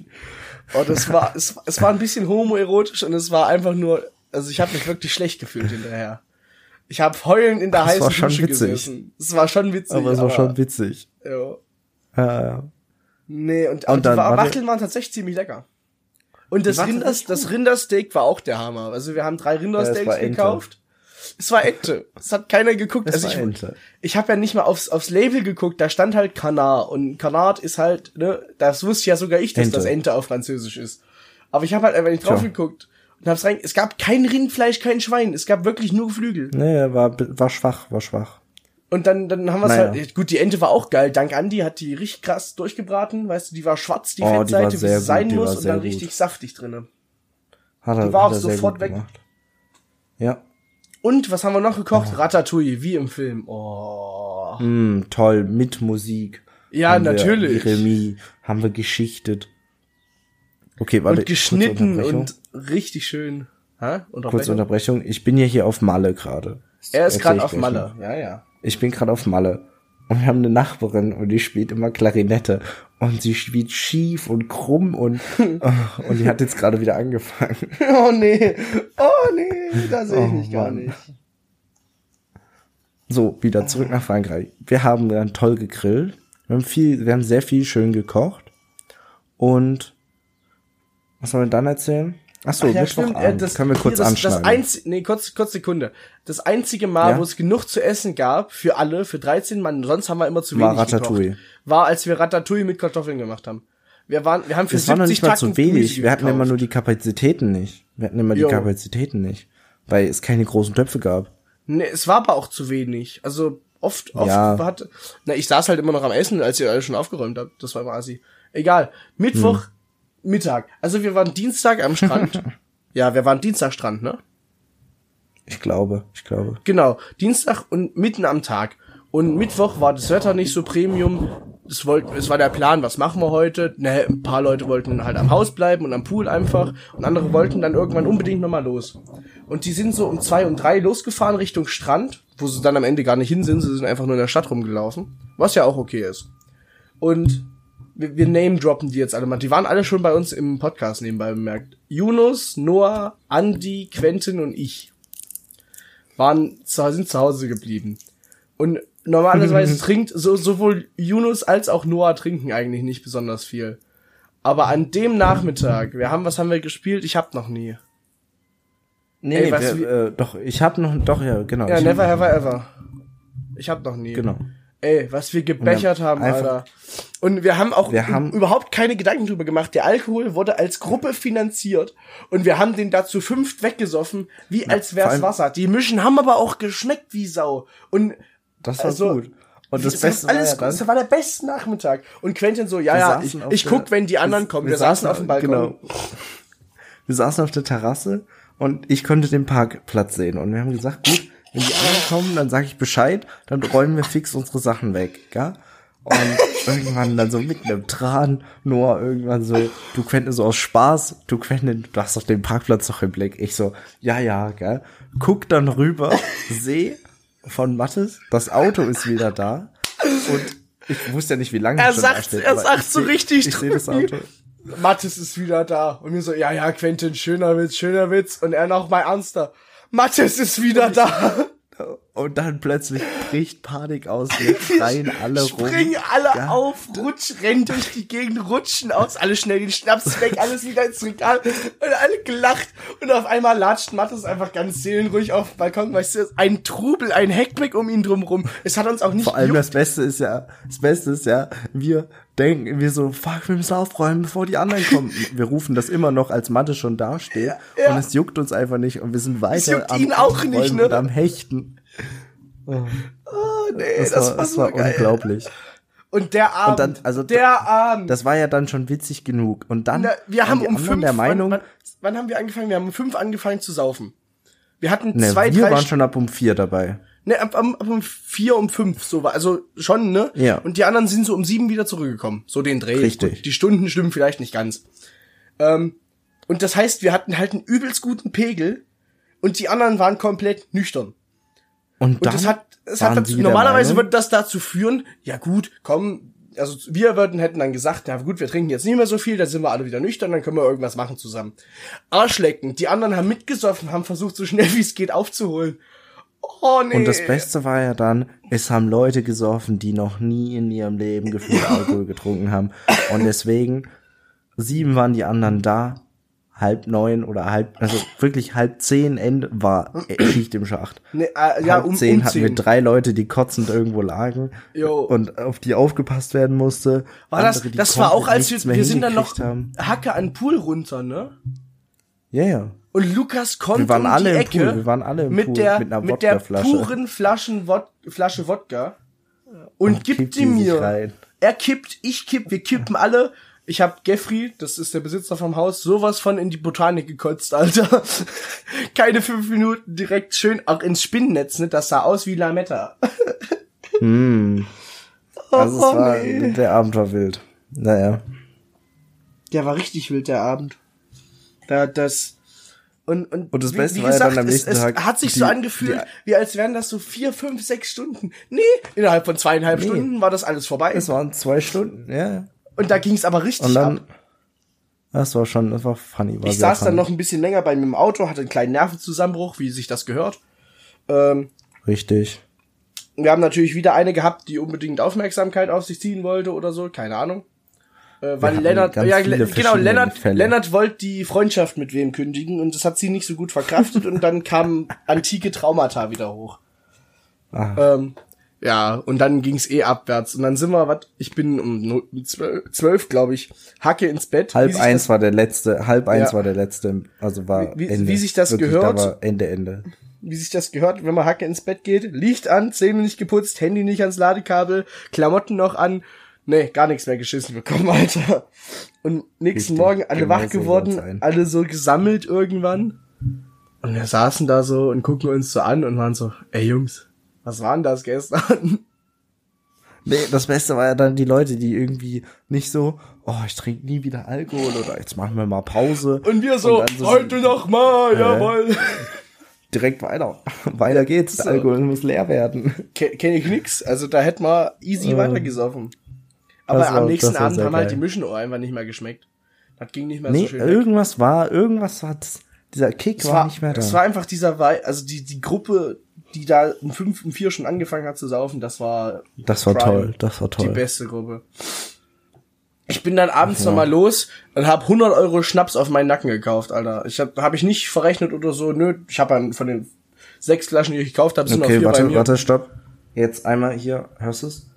Speaker 1: Oh, das war, es, es war ein bisschen homoerotisch und es war einfach nur, also ich habe mich wirklich schlecht gefühlt hinterher. Ich habe heulend in der
Speaker 2: Das war
Speaker 1: heißen
Speaker 2: schon
Speaker 1: Dusche
Speaker 2: witzig.
Speaker 1: gesessen. Es war schon witzig.
Speaker 2: Aber es war schon witzig.
Speaker 1: Ja.
Speaker 2: Ja, ja.
Speaker 1: Nee, und,
Speaker 2: Und dann
Speaker 1: die Wa-
Speaker 2: warte-
Speaker 1: Wachteln waren tatsächlich ziemlich lecker. Und das, Rinders, das Rindersteak war auch der Hammer. Also wir haben drei Rindersteaks
Speaker 2: war Ente.
Speaker 1: gekauft. Es war Ente. Es hat keiner geguckt.
Speaker 2: Es
Speaker 1: also
Speaker 2: war
Speaker 1: ich,
Speaker 2: Ente.
Speaker 1: ich habe ja nicht mal aufs, aufs Label geguckt, da stand halt Canard. Und Canard ist halt, ne, das wusste ja sogar ich, dass
Speaker 2: Ente.
Speaker 1: das Ente auf Französisch ist. Aber ich habe halt einfach nicht drauf
Speaker 2: Tja.
Speaker 1: geguckt. Und hab's rein, es gab kein Rindfleisch, kein Schwein. Es gab wirklich nur Geflügel.
Speaker 2: Nee, war, war schwach, war schwach.
Speaker 1: Und dann, dann haben wir es
Speaker 2: Naja.
Speaker 1: halt, gut, die Ente war auch geil. Dank Andi hat die richtig krass durchgebraten. Weißt du, die war schwarz, die
Speaker 2: Oh, die
Speaker 1: Fettseite, wie
Speaker 2: sehr
Speaker 1: sie sein
Speaker 2: die
Speaker 1: muss. Und dann
Speaker 2: gut.
Speaker 1: richtig saftig drinne.
Speaker 2: Hat er,
Speaker 1: Die war auch sofort weg.
Speaker 2: gemacht. Ja.
Speaker 1: Und was haben wir noch gekocht? Ratatouille, wie im Film. Oh.
Speaker 2: Mm, toll, mit Musik.
Speaker 1: Ja,
Speaker 2: Haben wir
Speaker 1: natürlich.
Speaker 2: Jeremie, haben wir geschichtet. Okay, warte.
Speaker 1: und geschnitten und richtig schön. Hä?
Speaker 2: Kurze
Speaker 1: Unterbrechung?
Speaker 2: Ich bin ja hier auf Malle gerade.
Speaker 1: Er ist gerade auf Malle. Ja, ja.
Speaker 2: Ich bin gerade auf Malle. Und wir haben eine Nachbarin und die spielt immer Klarinette. Und sie spielt schief und krumm und, und die hat jetzt gerade wieder angefangen.
Speaker 1: Oh nee. Oh nee. Da sehe ich
Speaker 2: Oh,
Speaker 1: mich gar
Speaker 2: Mann.
Speaker 1: nicht.
Speaker 2: So, wieder zurück nach Frankreich. Wir haben dann toll gegrillt. Wir haben viel, wir haben sehr viel schön gekocht. Und was sollen wir dann erzählen? Ach so,
Speaker 1: Ach ja, stimmt. Äh, das,
Speaker 2: Können wir kurz
Speaker 1: das,
Speaker 2: anschneiden.
Speaker 1: Das einzige, nee, kurz, kurz Sekunde. Das einzige Mal,
Speaker 2: Ja?
Speaker 1: wo es genug zu essen gab, für alle, für 13 Mann, sonst haben wir immer zu
Speaker 2: War
Speaker 1: wenig
Speaker 2: Ratatouille.
Speaker 1: gekocht, war, als wir Ratatouille mit Kartoffeln gemacht haben. Wir waren, wir haben für
Speaker 2: Es war noch
Speaker 1: 70
Speaker 2: nicht mal zu wenig. Wir hatten immer
Speaker 1: gekauft.
Speaker 2: nur die Kapazitäten nicht. Wir hatten immer
Speaker 1: Jo.
Speaker 2: die Kapazitäten nicht. Weil es keine großen Töpfe gab.
Speaker 1: Nee, es war aber auch zu wenig. Also oft, oft
Speaker 2: Ja.
Speaker 1: hat, na, ich saß halt immer noch am Essen, als ihr alle schon aufgeräumt habt. Das war immer assi. Egal. Mittwoch,
Speaker 2: Hm.
Speaker 1: Mittag. Also wir waren Dienstag am Strand. ja, wir waren Dienstag Strand, ne?
Speaker 2: Ich glaube, ich glaube.
Speaker 1: Genau. Dienstag und mitten am Tag. Und Mittwoch war das Wetter nicht so Premium. Es, wollt, es war der Plan, was machen wir heute? Ne, ein paar Leute wollten halt am Haus bleiben und am Pool einfach. Und andere wollten dann irgendwann unbedingt nochmal los. Und die sind so um zwei und drei losgefahren Richtung Strand, wo sie dann am Ende gar nicht hin sind. Sie sind einfach nur in der Stadt rumgelaufen. Was ja auch okay ist. Und wir, wir name-droppen die jetzt alle mal. Die waren alle schon bei uns im Podcast nebenbei bemerkt. Yunus, Noah, Andy, Quentin und ich waren sind zu Hause geblieben. Und normalerweise trinkt so, sowohl Yunus als auch Noah trinken eigentlich nicht besonders viel. Aber an dem Nachmittag, wir haben, was haben wir gespielt? Ich hab noch nie.
Speaker 2: Nee,
Speaker 1: Ey,
Speaker 2: nee,
Speaker 1: was
Speaker 2: wir, äh, doch, ich hab noch, doch, ja, genau.
Speaker 1: Ja, never have I ever. Ich hab noch nie.
Speaker 2: Genau.
Speaker 1: Ey, was wir gebechert
Speaker 2: Wir
Speaker 1: haben, Alter. Und wir haben auch
Speaker 2: Wir haben-
Speaker 1: überhaupt keine Gedanken drüber gemacht. Der Alkohol wurde als Gruppe finanziert und wir haben den dazu fünft weggesoffen, wie als
Speaker 2: vor
Speaker 1: wär's Wasser. Die Mischen haben aber auch geschmeckt wie Sau. Und
Speaker 2: Das war
Speaker 1: Also,
Speaker 2: gut. Und das
Speaker 1: es
Speaker 2: Beste
Speaker 1: war alles
Speaker 2: war
Speaker 1: gut.
Speaker 2: ja
Speaker 1: Das war der beste Nachmittag. Und Quentin so, ja,
Speaker 2: Wir
Speaker 1: ja, ich,
Speaker 2: saßen
Speaker 1: ich
Speaker 2: der-
Speaker 1: guck, wenn die anderen kommen. Wir, saßen auf dem Balkon.
Speaker 2: Genau. Wir saßen auf der Terrasse und ich konnte den Parkplatz sehen. Und wir haben gesagt, gut, wenn die anderen kommen, dann sage ich Bescheid, dann räumen wir fix unsere Sachen weg, ja? Und irgendwann dann so mit einem Tran, Noah irgendwann so, du Quentin so aus Spaß, du Quentin, du hast doch den Parkplatz doch im Blick. Ich so, ja, ja, gell. Guck dann rüber, seh von Mattes, das Auto ist wieder da. Und ich wusste ja nicht, wie lange
Speaker 1: Er sagt-
Speaker 2: steht,
Speaker 1: er sagt
Speaker 2: ich
Speaker 1: so
Speaker 2: seh-
Speaker 1: richtig
Speaker 2: Ich sehe das Auto.
Speaker 1: Mathis ist wieder da. Und mir so, ja, ja, Quentin, schöner Witz, schöner Witz. Und er noch mal ernster. Mathis ist wieder da.
Speaker 2: Und dann plötzlich bricht Panik aus, wir schreien alle rum.
Speaker 1: Springen alle
Speaker 2: Ja.
Speaker 1: auf, rutsch, rennen durch die Gegend, rutschen aus, alle schnell den Schnaps weg, alles wieder ins Regal und alle gelacht. Und auf einmal latscht Mathis einfach ganz seelenruhig auf den Balkon, weißt du, ein Trubel, ein Heckmeck um ihn drumrum. Es hat uns auch nicht
Speaker 2: Vor allem
Speaker 1: gejuckt.
Speaker 2: das Beste ist ja, das Beste ist ja, wir denken, wir so, fuck, wir müssen aufräumen, bevor die anderen kommen. Wir rufen das immer noch, als Mathe schon dasteht.
Speaker 1: ja.
Speaker 2: Und es juckt uns einfach nicht und wir sind weiter
Speaker 1: juckt ihn auch nicht, ne?
Speaker 2: und am Hechten.
Speaker 1: Oh, nee,
Speaker 2: Das,
Speaker 1: das,
Speaker 2: war,
Speaker 1: war
Speaker 2: das war
Speaker 1: geil.
Speaker 2: unglaublich.
Speaker 1: Und der Abend,
Speaker 2: dann, also,
Speaker 1: der Abend.
Speaker 2: Das war ja dann schon witzig genug. Und dann
Speaker 1: Na, wir haben um fünf,
Speaker 2: der Meinung,
Speaker 1: wann, wann, wann haben wir angefangen? Wir haben um fünf angefangen zu saufen. Wir hatten
Speaker 2: ne,
Speaker 1: zwei,
Speaker 2: wir
Speaker 1: drei,
Speaker 2: waren schon ab um vier dabei.
Speaker 1: ne, ab, ab, ab um vier, um fünf, so war, also schon, ne?
Speaker 2: Ja.
Speaker 1: Und die anderen sind so um sieben wieder zurückgekommen. So den Dreh.
Speaker 2: Richtig.
Speaker 1: Gut, die Stunden stimmen vielleicht nicht ganz. Ähm, und das heißt, wir hatten halt einen übelst guten Pegel und die anderen waren komplett nüchtern.
Speaker 2: Und
Speaker 1: Und das hat, es hat dazu, normalerweise würde das dazu führen, ja gut, komm, also wir würden hätten dann gesagt, ja gut, wir trinken jetzt nicht mehr so viel, dann sind wir alle wieder nüchtern, dann können wir irgendwas machen zusammen. Arschlecken, die anderen haben mitgesoffen, haben versucht, so schnell wie es geht aufzuholen. Oh nee.
Speaker 2: Und das Beste war ja dann, es haben Leute gesoffen, die noch nie in ihrem Leben gefühlt Alkohol getrunken haben. Und deswegen, sieben waren die anderen da, halb neun oder halb, also wirklich halb zehn Ende war Schicht im Schacht.
Speaker 1: Nee, äh, ja,
Speaker 2: halb
Speaker 1: um,
Speaker 2: zehn
Speaker 1: um
Speaker 2: hatten wir
Speaker 1: zehn.
Speaker 2: drei Leute, die kotzend irgendwo lagen
Speaker 1: Jo.
Speaker 2: und auf die aufgepasst werden musste.
Speaker 1: War das,
Speaker 2: Andere,
Speaker 1: das war auch, als wir, wir sind dann noch
Speaker 2: haben.
Speaker 1: Hacke an Pool runter, ne?
Speaker 2: Ja, ja.
Speaker 1: Und Lukas kommt
Speaker 2: Wir waren
Speaker 1: um
Speaker 2: alle
Speaker 1: die
Speaker 2: im
Speaker 1: Ecke
Speaker 2: Pool, wir waren alle im
Speaker 1: mit
Speaker 2: Pool
Speaker 1: der,
Speaker 2: mit einer
Speaker 1: mit der puren Flaschen Wod Flasche Wodka und,
Speaker 2: Und
Speaker 1: gibt die
Speaker 2: sich
Speaker 1: mir.
Speaker 2: rein.
Speaker 1: Er kippt, ich kipp, wir kippen alle. Ich hab Jeffrey, das ist der Besitzer vom Haus, sowas von in die Botanik gekotzt, Alter. Keine fünf Minuten direkt schön auch ins Spinnennetz, ne? Das sah aus wie Lametta.
Speaker 2: Hm. Also es
Speaker 1: Oh,
Speaker 2: war,
Speaker 1: nee.
Speaker 2: der Abend war wild. Naja.
Speaker 1: Der war richtig wild, der Abend. Da, das, und, und,
Speaker 2: Und das
Speaker 1: wie-
Speaker 2: Beste
Speaker 1: wie
Speaker 2: war ja
Speaker 1: gesagt,
Speaker 2: dann am nächsten
Speaker 1: es, es
Speaker 2: Tag
Speaker 1: hat sich
Speaker 2: die-
Speaker 1: so angefühlt,
Speaker 2: die-
Speaker 1: wie als wären das so vier, fünf, sechs Stunden. Nee, innerhalb von zweieinhalb
Speaker 2: Nee.
Speaker 1: Stunden war das alles vorbei.
Speaker 2: Es waren zwei Stunden, ja.
Speaker 1: Und da ging's aber richtig
Speaker 2: Und dann,
Speaker 1: ab.
Speaker 2: das war schon, das war funny. War
Speaker 1: Ich saß dann
Speaker 2: funny.
Speaker 1: noch ein bisschen länger bei mir im Auto, hatte einen kleinen Nervenzusammenbruch, wie sich das gehört. Ähm,
Speaker 2: Richtig.
Speaker 1: wir haben natürlich wieder eine gehabt, die unbedingt Aufmerksamkeit auf sich ziehen wollte oder so, keine Ahnung. Äh, weil Lennart, ja, genau, Lennart,
Speaker 2: Fälle.
Speaker 1: Lennart wollte die Freundschaft mit wem kündigen und das hat sie nicht so gut verkraftet und dann kamen antike Traumata wieder hoch.
Speaker 2: Ah.
Speaker 1: Ähm, Ja, und dann ging's eh abwärts. Und dann sind wir, was, ich bin um zwölf, zwölf glaube ich, Hacke ins Bett.
Speaker 2: Halb eins war der letzte, halb eins ja. war der letzte, also war
Speaker 1: wie, Ende. Wie sich das Wirklich, gehört. Da
Speaker 2: Ende, Ende.
Speaker 1: Wie sich das gehört, wenn man Hacke ins Bett geht, Licht an, Zähne nicht geputzt, Handy nicht ans Ladekabel, Klamotten noch an, nee, gar nichts mehr geschissen bekommen, Alter. Und nächsten Richtig, Morgen alle genau wach geworden, so alle so gesammelt irgendwann. Und wir saßen da so und gucken uns so an und waren so, ey Jungs, was war denn das gestern?
Speaker 2: Nee, das Beste war ja dann die Leute, die irgendwie nicht so, oh, ich trinke nie wieder Alkohol oder jetzt machen wir mal Pause.
Speaker 1: Und wir so, und so heute so, noch mal, äh, jawohl.
Speaker 2: Direkt weiter. weiter geht's. Der Alkohol muss leer werden.
Speaker 1: Kenne ich nix. Also da hätten wir easy äh, weitergesoffen. Aber war, am nächsten Abend haben halt geil. halt die Mischenohr einfach nicht mehr geschmeckt. Das ging nicht mehr nee, so schön.
Speaker 2: Irgendwas weg. war, irgendwas war, dieser Kick war, war, nicht mehr da.
Speaker 1: Es war einfach dieser, also die, die Gruppe, die da um fünf, um vier schon angefangen hat zu saufen, das war.
Speaker 2: Das war Prime, toll, das war toll.
Speaker 1: Die beste Gruppe. Ich bin dann abends ja. nochmal los und hab 100 Euro Schnaps auf meinen Nacken gekauft, Alter. Ich hab, hab ich nicht verrechnet oder so. Nö, ich habe von den sechs Flaschen, die ich gekauft habe, sind
Speaker 2: okay,
Speaker 1: noch vier
Speaker 2: warte,
Speaker 1: bei mir.
Speaker 2: warte, stopp. Jetzt einmal hier, hörst du's?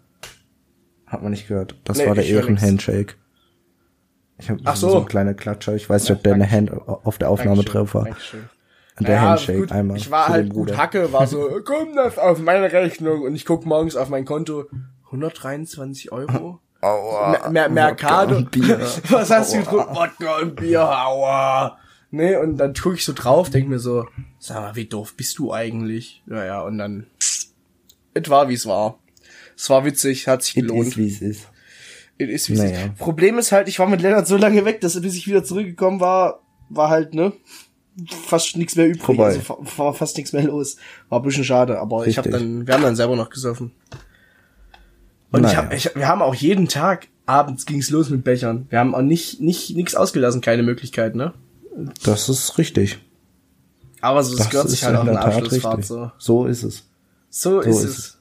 Speaker 2: Hat man nicht gehört. Das nee, war der Ehrenhandshake. Ich habe so. so ein kleiner Klatscher. Ich weiß nicht, ob der eine Hand auf der Aufnahme drauf war.
Speaker 1: Und der naja, Handshake gut, einmal. Ich war halt gut Hacke, war so, komm das auf meine Rechnung und ich guck morgens auf mein Konto. 123 Euro? Aua. Mer Mercado. Bier. Was hast Aua. du getrunken? Wodka und Bier, aua. Nee, und dann guck ich so drauf, denk mir so, sag mal, wie doof bist du eigentlich? Ja, ja, und dann, es war, wie es war. Es war witzig, hat sich gelohnt.
Speaker 2: It is, wie es ist.
Speaker 1: It is, wie es naja. ist. Problem ist halt, ich war mit Lennart so lange weg, dass bis ich wieder zurückgekommen war, war halt, ne, fast nichts mehr übrig. Vorbei. Also war fast nichts mehr los. War ein bisschen schade, aber Richtig. ich habe dann, wir haben dann selber noch gesoffen. Und naja. ich hab, ich, wir haben auch jeden Tag abends ging's los mit Bechern. Wir haben auch nicht nicht nichts ausgelassen, keine Möglichkeit, ne?
Speaker 2: Das ist richtig.
Speaker 1: Aber so, es gehört sich halt auch eine Abschlussfahrt so.
Speaker 2: So ist es.
Speaker 1: So, so ist, ist, es.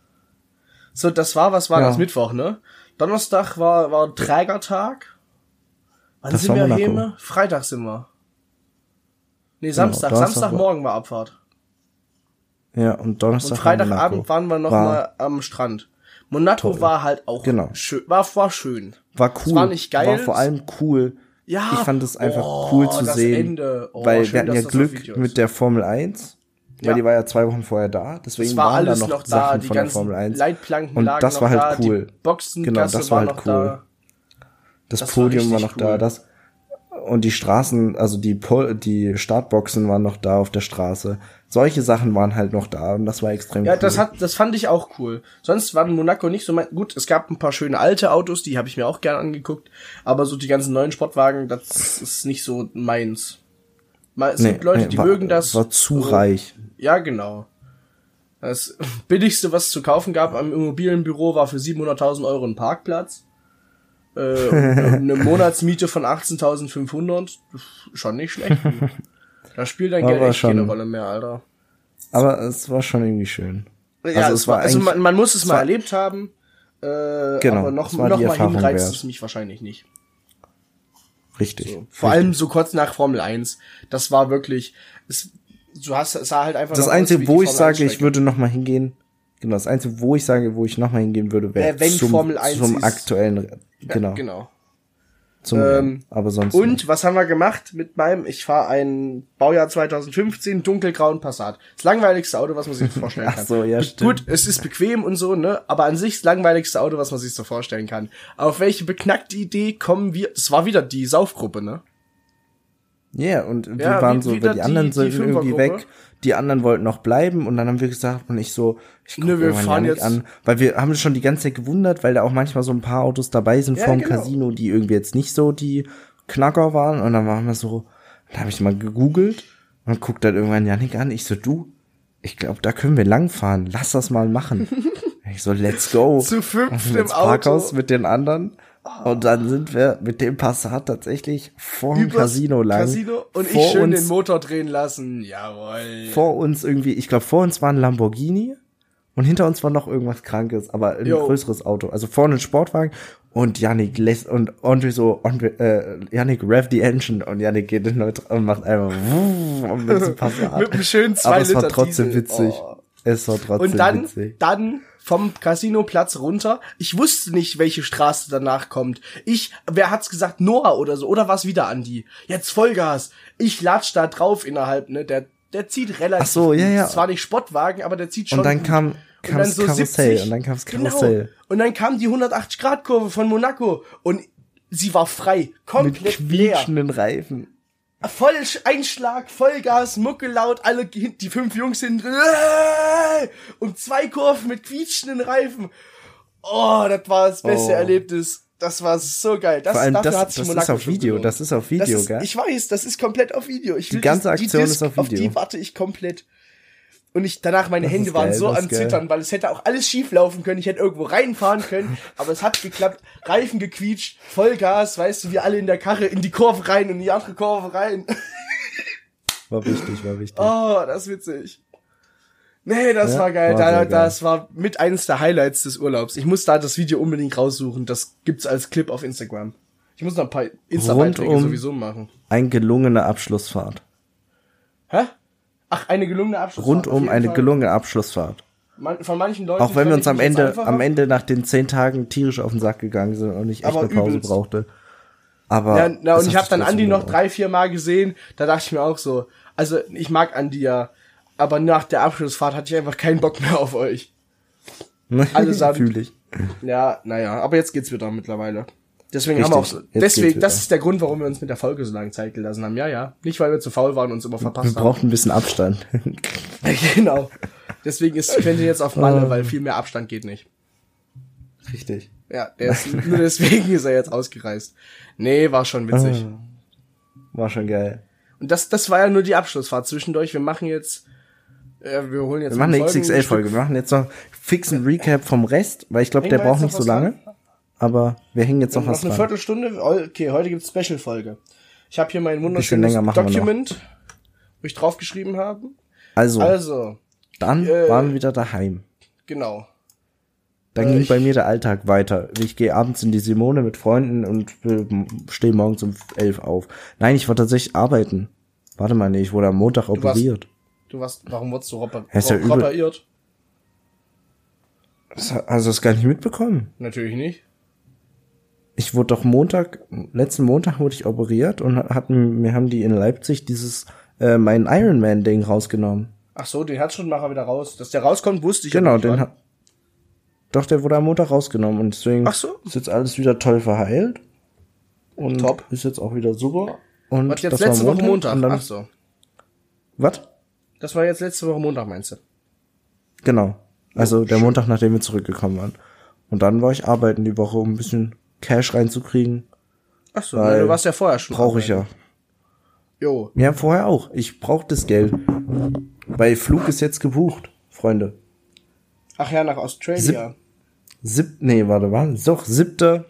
Speaker 1: So, das war, was war ja. das Mittwoch, ne? Donnerstag war, war Trägertag. Wann das sind wir hier? Freitag sind wir. Nee, genau, Samstag. Genau, Samstagmorgen war Abfahrt.
Speaker 2: Ja, und Donnerstag.
Speaker 1: Und Freitagabend waren wir noch war mal am Strand. Monaco toll. war halt auch
Speaker 2: genau.
Speaker 1: schön. War, war schön.
Speaker 2: War cool. Es
Speaker 1: war nicht geil. War
Speaker 2: vor allem cool. Ja. Ich fand es einfach oh, cool zu sehen. Oh, weil schön, wir hatten ja Glück mit der Formel 1. Ja. Weil die war ja zwei Wochen vorher da, deswegen war waren da noch, noch Sachen da, von der Formel 1.
Speaker 1: Leitplanken
Speaker 2: und das war halt da, cool.
Speaker 1: Boxen,
Speaker 2: genau, das war halt cool. Das, das, Podium war, war noch cool. da, das und die Straßen, also die Pol die Startboxen waren noch da auf der Straße. Solche Sachen waren halt noch da und das war extrem
Speaker 1: ja,
Speaker 2: cool. Ja,
Speaker 1: das hat das fand ich auch cool. Sonst war Monaco nicht so mein gut, es gab ein paar schöne alte Autos, die habe ich mir auch gern angeguckt, aber so die ganzen neuen Sportwagen, das ist nicht so meins. Mal, es nee, gibt Leute, nee, die
Speaker 2: war,
Speaker 1: mögen das.
Speaker 2: War zu so, reich.
Speaker 1: Ja, genau. Das billigste, was es zu kaufen gab am Immobilienbüro, war für 700.000 Euro ein Parkplatz. Äh, eine Monatsmiete von 18.500. Schon nicht schlecht. Da spielt dein Geld echt schon, keine Rolle mehr, Alter.
Speaker 2: Aber es war schon irgendwie schön.
Speaker 1: Ja, also, es war also man, man muss es mal erlebt haben. Äh,
Speaker 2: genau,
Speaker 1: aber noch, noch mal hinreizt es mich wahrscheinlich nicht.
Speaker 2: Richtig.
Speaker 1: So. Vor
Speaker 2: richtig.
Speaker 1: allem so kurz nach Formel 1. Das war wirklich, es, du hast, es sah halt einfach.
Speaker 2: Das Einzige, wo ich sage, ich würde noch mal hingehen, genau, das Einzige, wo ich sage, wo ich noch mal hingehen würde, wäre
Speaker 1: äh, zum,
Speaker 2: Formel 1 zum aktuellen, genau. Ja,
Speaker 1: genau.
Speaker 2: Zum ähm, aber sonst.
Speaker 1: Und nicht. was haben wir gemacht mit meinem? Ich fahre ein Baujahr 2015 dunkelgrauen Passat. Das langweiligste Auto, was man sich vorstellen kann.
Speaker 2: Ach so, ja, stimmt.
Speaker 1: Gut, es ist bequem und so, ne? Aber an sich das langweiligste Auto, was man sich so vorstellen kann. Auf welche beknackte Idee kommen wir? Das war wieder die Saufgruppe, ne?
Speaker 2: Ja, yeah, und wir ja, waren so, weil die anderen die, sind die irgendwie weg, die anderen wollten noch bleiben und dann haben wir gesagt und ich so, ich guck
Speaker 1: Nö, wir fahren jetzt
Speaker 2: an, weil wir haben uns schon die ganze Zeit gewundert, weil da auch manchmal so ein paar Autos dabei sind ja, vom genau. Casino, die irgendwie jetzt nicht so die Knacker waren und dann waren wir so, dann habe ich mal gegoogelt und guckt dann irgendwann Janik an, ich so, du, ich glaube, da können wir langfahren, lass das mal machen. ich so, let's go.
Speaker 1: Zu fünf im
Speaker 2: Parkhaus
Speaker 1: Auto.
Speaker 2: mit den anderen und dann sind wir mit dem Passat tatsächlich vor dem Casino lang.
Speaker 1: Casino und ich schön uns, den Motor drehen lassen. Jawohl.
Speaker 2: Vor uns irgendwie, ich glaube, vor uns war ein Lamborghini und hinter uns war noch irgendwas Krankes, aber ein Yo. größeres Auto. Also vorne ein Sportwagen und Yannick lässt und Andre so, Andre, äh, Yannick rev the engine und Yannick geht in Neutral und macht einfach
Speaker 1: mit, dem Passat. mit einem schönen 2
Speaker 2: Aber es war trotzdem Diesel. witzig. Oh. Es war trotzdem
Speaker 1: Und dann,
Speaker 2: witzig.
Speaker 1: dann vom Casinoplatz runter. Ich wusste nicht, welche Straße danach kommt. Ich, wer hat's gesagt, Noah oder so, oder was wieder Andi? Jetzt Vollgas. Ich latsch da drauf innerhalb, ne, der, der zieht relativ.
Speaker 2: Ach so, ja, ja.
Speaker 1: Zwar nicht Sportwagen, aber der zieht schon.
Speaker 2: Und dann
Speaker 1: gut.
Speaker 2: kam,
Speaker 1: Und
Speaker 2: kam
Speaker 1: dann
Speaker 2: das
Speaker 1: so
Speaker 2: Karussell
Speaker 1: 70.
Speaker 2: und dann kam das
Speaker 1: Genau.
Speaker 2: Karussell.
Speaker 1: Und dann kam die 180-Grad-Kurve von Monaco und sie war frei.
Speaker 2: Mit
Speaker 1: Komplett leer.
Speaker 2: quietschenden Reifen.
Speaker 1: Voll Einschlag, Vollgas, Mucke laut, alle die fünf Jungs hinten drin. äh, Und zwei Kurven mit quietschenden Reifen. Oh, das war das beste
Speaker 2: Oh.
Speaker 1: Erlebnis. Das war so geil. Das,
Speaker 2: Vor allem
Speaker 1: dafür
Speaker 2: das,
Speaker 1: hat sich
Speaker 2: das ist auf Video, das ist auf Video,
Speaker 1: ist,
Speaker 2: gell?
Speaker 1: Ich weiß, das ist komplett auf Video. Ich
Speaker 2: Die ganze
Speaker 1: das-
Speaker 2: Aktion
Speaker 1: Disc,
Speaker 2: ist auf
Speaker 1: Auf
Speaker 2: Video.
Speaker 1: die warte ich komplett. Und ich danach meine
Speaker 2: Das
Speaker 1: Hände waren
Speaker 2: geil,
Speaker 1: so am. Zittern, weil es hätte auch alles schief laufen können. Ich hätte irgendwo reinfahren können, aber es hat geklappt. Reifen gequietscht, Vollgas, weißt du, wir alle in der Karre in die Kurve rein und in die andere Kurve rein.
Speaker 2: War wichtig, war wichtig.
Speaker 1: Oh, das ist witzig. Nee, das
Speaker 2: Ja,
Speaker 1: war geil.
Speaker 2: war
Speaker 1: da,
Speaker 2: geil.
Speaker 1: Das war mit eines der Highlights des Urlaubs. Ich muss da das Video unbedingt raussuchen. Das gibt's als Clip auf Instagram. Ich muss noch ein paar Insta-Beiträge
Speaker 2: Rundum-
Speaker 1: sowieso machen.
Speaker 2: Ein gelungener Abschlussfahrt.
Speaker 1: Hä? Ach, eine gelungene Abschluss.
Speaker 2: Rundum eine gelungene Abschlussfahrt.
Speaker 1: Man, von manchen Leuten.
Speaker 2: Auch wenn wir uns am Ende, am Ende nach den zehn Tagen tierisch auf den Sack gegangen sind und ich echt
Speaker 1: Aber
Speaker 2: eine Pause
Speaker 1: übelst.
Speaker 2: brauchte. Aber
Speaker 1: Ja, na, und ich habe dann Andi noch drei, vier Mal gesehen. Da dachte ich mir auch so. Also, ich mag Andi ja. Aber nach der Abschlussfahrt hatte ich einfach keinen Bock mehr auf euch. allesamt.
Speaker 2: Fühl ich.
Speaker 1: Ja, naja, aber jetzt geht's wieder mittlerweile. Deswegen
Speaker 2: Richtig,
Speaker 1: haben wir auch so,
Speaker 2: jetzt
Speaker 1: deswegen, das ist der Grund, warum wir uns mit der Folge so lange Zeit gelassen haben. Ja, ja. Nicht, weil wir zu faul waren und uns immer
Speaker 2: Wir
Speaker 1: verpasst haben.
Speaker 2: brauchen ein bisschen Abstand.
Speaker 1: genau. Deswegen ist Quentin jetzt auf Malle, weil viel mehr Abstand geht nicht.
Speaker 2: Richtig.
Speaker 1: Ja, der ist, nur deswegen ist er jetzt ausgereist. Nee, war schon witzig.
Speaker 2: Ah. War schon geil.
Speaker 1: Und das, das war ja nur die Abschlussfahrt zwischendurch. Wir machen jetzt, äh, wir holen jetzt
Speaker 2: Wir machen eine XXL-Folge. Wir machen jetzt noch fixen Recap vom Rest, weil ich glaube, der
Speaker 1: wir
Speaker 2: braucht nicht so lange. Aber wir hängen jetzt noch
Speaker 1: Noch
Speaker 2: was
Speaker 1: eine
Speaker 2: dran.
Speaker 1: Viertelstunde? Okay, heute gibt's Special-Folge. Ich habe hier mein wunderschönes
Speaker 2: noch.
Speaker 1: Document, wo ich draufgeschrieben habe.
Speaker 2: Also,
Speaker 1: Also,
Speaker 2: dann
Speaker 1: äh,
Speaker 2: waren wir wieder daheim.
Speaker 1: genau.
Speaker 2: Dann
Speaker 1: äh,
Speaker 2: ging bei mir der Alltag weiter. Ich gehe abends in die Simone mit Freunden und stehe morgens um elf auf. Nein, ich war tatsächlich arbeiten. Warte mal, nee, ich wurde am Montag
Speaker 1: warst-
Speaker 2: operiert.
Speaker 1: Du warst, warum wurdest du
Speaker 2: Ja, ist ja übel.
Speaker 1: operiert?
Speaker 2: Das, also das gar nicht mitbekommen.
Speaker 1: Natürlich nicht.
Speaker 2: Ich wurde doch Montag, letzten Montag wurde ich operiert und hatten, mir haben die in Leipzig dieses, äh, mein Ironman-Ding rausgenommen.
Speaker 1: Ach so, den Herzschrittmacher wieder raus. Dass der rauskommt, wusste ich
Speaker 2: Genau, den hat. Doch, der wurde am Montag rausgenommen und deswegen
Speaker 1: Ach so.
Speaker 2: ist jetzt alles wieder toll verheilt. Und
Speaker 1: Top.
Speaker 2: ist jetzt auch wieder super. Und
Speaker 1: Was jetzt
Speaker 2: das war
Speaker 1: letzte Woche Montag?
Speaker 2: Und dann,
Speaker 1: Ach so.
Speaker 2: Was?
Speaker 1: Das war jetzt letzte Woche Montag, meinst du?
Speaker 2: Genau. Also der
Speaker 1: schön.
Speaker 2: Montag, nachdem wir zurückgekommen waren. Und dann war ich arbeiten die Woche, um ein bisschen Cash reinzukriegen.
Speaker 1: Ach so,
Speaker 2: Weil
Speaker 1: du warst ja vorher schon.
Speaker 2: Brauche ich ja.
Speaker 1: Jo.
Speaker 2: Ja, vorher auch. Ich brauche das Geld. Weil Flug ist jetzt gebucht, Freunde.
Speaker 1: Ach ja, nach Australia.
Speaker 2: Sieb, nee, warte, war doch siebter,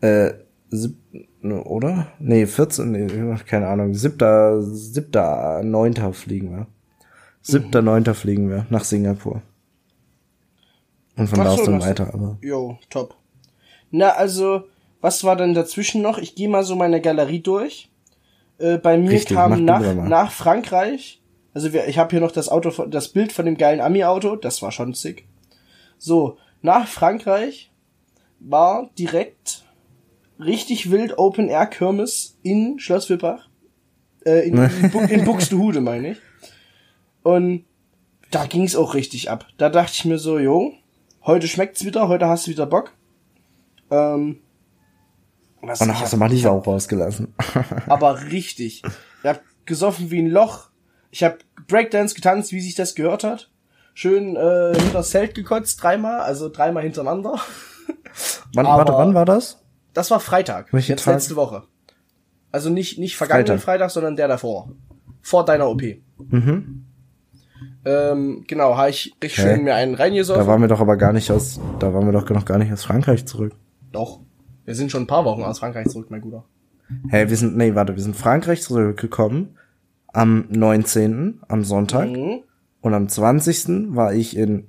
Speaker 2: äh, sieb, ne, oder? Nee, 14, nee, keine Ahnung, siebter, siebter, neunter fliegen wir. Siebter,
Speaker 1: Mhm.
Speaker 2: neunter fliegen wir nach Singapur. Und von
Speaker 1: Ach
Speaker 2: da aus
Speaker 1: so,
Speaker 2: dann weiter, aber.
Speaker 1: Jo, top. Na, also, was war denn dazwischen noch? Ich gehe mal so meine Galerie durch. Äh, bei mir
Speaker 2: Richtig,
Speaker 1: kam nach, nach Frankreich, also wir, ich habe hier noch das Auto, von- das Bild von dem geilen Ami-Auto, das war schon sick. So, nach Frankreich war direkt richtig wild Open Air Kirmes in Schloss Wippach. Äh, in, in, Bu in Buxtehude, meine ich. Und da ging's auch richtig ab. Da dachte ich mir so, jo, heute schmeckt's wieder, heute hast du wieder Bock. Ähm, was
Speaker 2: Und hast du mal die Sau rausgelassen.
Speaker 1: aber richtig. Ich hab gesoffen wie ein Loch. Ich hab Breakdance getanzt, wie sich das gehört hat. Schön äh, hinter das Zelt gekotzt, dreimal, also dreimal hintereinander.
Speaker 2: wann,
Speaker 1: Aber-
Speaker 2: warte, wann war das?
Speaker 1: Das war Freitag,
Speaker 2: Welchen
Speaker 1: jetzt
Speaker 2: Tag?
Speaker 1: letzte Woche. Also nicht nicht vergangenen
Speaker 2: Freitag.
Speaker 1: Freitag, sondern der davor. Vor deiner OP.
Speaker 2: Mhm.
Speaker 1: Ähm, genau, habe ich richtig
Speaker 2: Hä?
Speaker 1: schön mir einen
Speaker 2: Da
Speaker 1: reingesoffen.
Speaker 2: waren wir doch aber gar nicht aus, da waren wir doch noch gar nicht aus Frankreich zurück.
Speaker 1: Doch. Wir sind schon ein paar Wochen aus Frankreich zurück, mein Guter.
Speaker 2: Hey, wir sind, nee, warte, wir sind Frankreich zurückgekommen am 19., am Sonntag.
Speaker 1: Mhm.
Speaker 2: Und am 20. war ich in,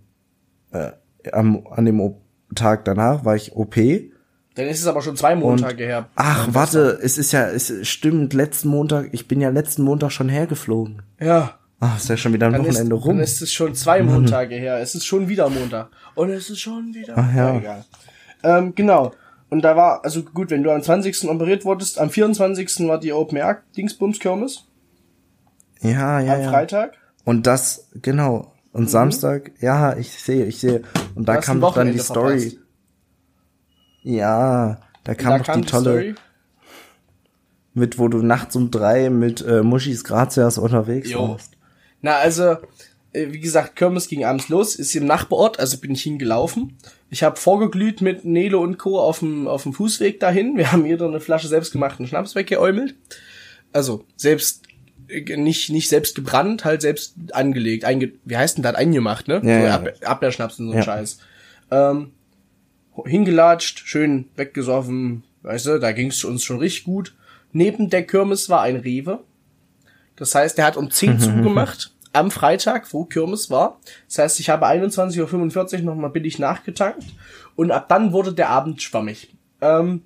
Speaker 2: äh, am, an dem o Tag danach war ich OP.
Speaker 1: Dann ist es aber schon zwei Montage her.
Speaker 2: Ach, warte, es ist ja, es stimmt, letzten Montag, ich bin ja letzten Montag schon hergeflogen.
Speaker 1: Ja.
Speaker 2: Ach, ist ja schon wieder ein
Speaker 1: Dann ist,
Speaker 2: Wochenende rum.
Speaker 1: dann ist es schon zwei Montage her. Es ist schon wieder Montag. Und es ist schon wieder.
Speaker 2: Ach ja.
Speaker 1: egal. Ähm, genau. Und da war, also gut, wenn du am 20. operiert wurdest, am 24. war die Open Air Dingsbums Kirmes.
Speaker 2: Ja, ja,
Speaker 1: am
Speaker 2: ja.
Speaker 1: Freitag.
Speaker 2: Und das, genau. Und Samstag, ja, ich sehe, ich sehe. Und da kam doch dann die Story.
Speaker 1: verpasst.
Speaker 2: Ja, da kam
Speaker 1: Da
Speaker 2: doch
Speaker 1: kam
Speaker 2: die tolle,
Speaker 1: Story.
Speaker 2: mit wo du nachts um drei mit äh, Muschis Grazias unterwegs
Speaker 1: Jo.
Speaker 2: warst.
Speaker 1: Na, also, wie gesagt, Kirmes ging abends los, ist im Nachbarort, also bin ich hingelaufen. Ich habe vorgeglüht mit Nele und Co. auf dem, auf dem Fußweg dahin. Wir haben jeder eine Flasche selbstgemachten Schnaps weggeäumelt. Also, selbst, äh, nicht, nicht selbst gebrannt, halt selbst angelegt. Einge wie heißt denn das? Eingemacht, ne?
Speaker 2: Ja,
Speaker 1: so
Speaker 2: ja.
Speaker 1: Ab Abwehrschnaps und so ein
Speaker 2: Ja.
Speaker 1: Scheiß. Ähm, hingelatscht, schön weggesoffen, weißt du, da ging's uns schon richtig gut. Neben der Kirmes war ein Rewe. Das heißt, der hat um 10 zugemacht am Freitag, wo Kirmes war. Das heißt, ich habe 21.45 Uhr nochmal billig nachgetankt und ab dann wurde der Abend schwammig. Ähm,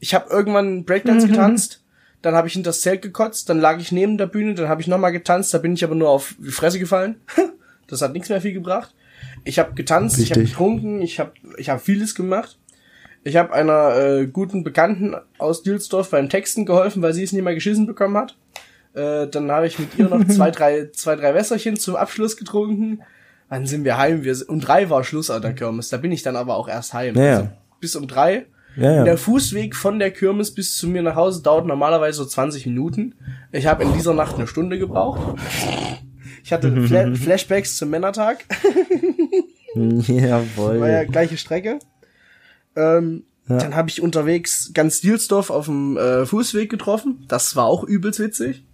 Speaker 1: ich habe irgendwann Breakdance getanzt, dann habe ich in das Zelt gekotzt, dann lag ich neben der Bühne, dann habe ich nochmal getanzt, da bin ich aber nur auf die Fresse gefallen. das hat nichts mehr viel gebracht. Ich habe getanzt, ich habe
Speaker 2: Richtig.
Speaker 1: getrunken, ich habe ich hab vieles gemacht. Ich habe einer äh, guten Bekannten aus Dülsdorf beim Texten geholfen, weil sie es nicht mehr geschissen bekommen hat. Äh, dann habe ich mit ihr noch zwei, drei, zwei, drei Wässerchen zum Abschluss getrunken. Dann sind wir heim. Wir, um drei war Schluss an der Kirmes. Da bin ich dann aber auch erst heim.
Speaker 2: Ja, ja.
Speaker 1: Also bis um drei.
Speaker 2: Ja, ja.
Speaker 1: Der Fußweg von der Kirmes bis zu mir nach Hause dauert normalerweise so 20 Minuten. Ich habe in dieser Nacht eine Stunde gebraucht. Ich hatte Fla Flashbacks zum Männertag.
Speaker 2: Jawohl.
Speaker 1: War ja gleiche Strecke. Ähm,
Speaker 2: Ja.
Speaker 1: Dann habe ich unterwegs ganz Dielsdorf auf dem äh, Fußweg getroffen. Das war auch übelst witzig.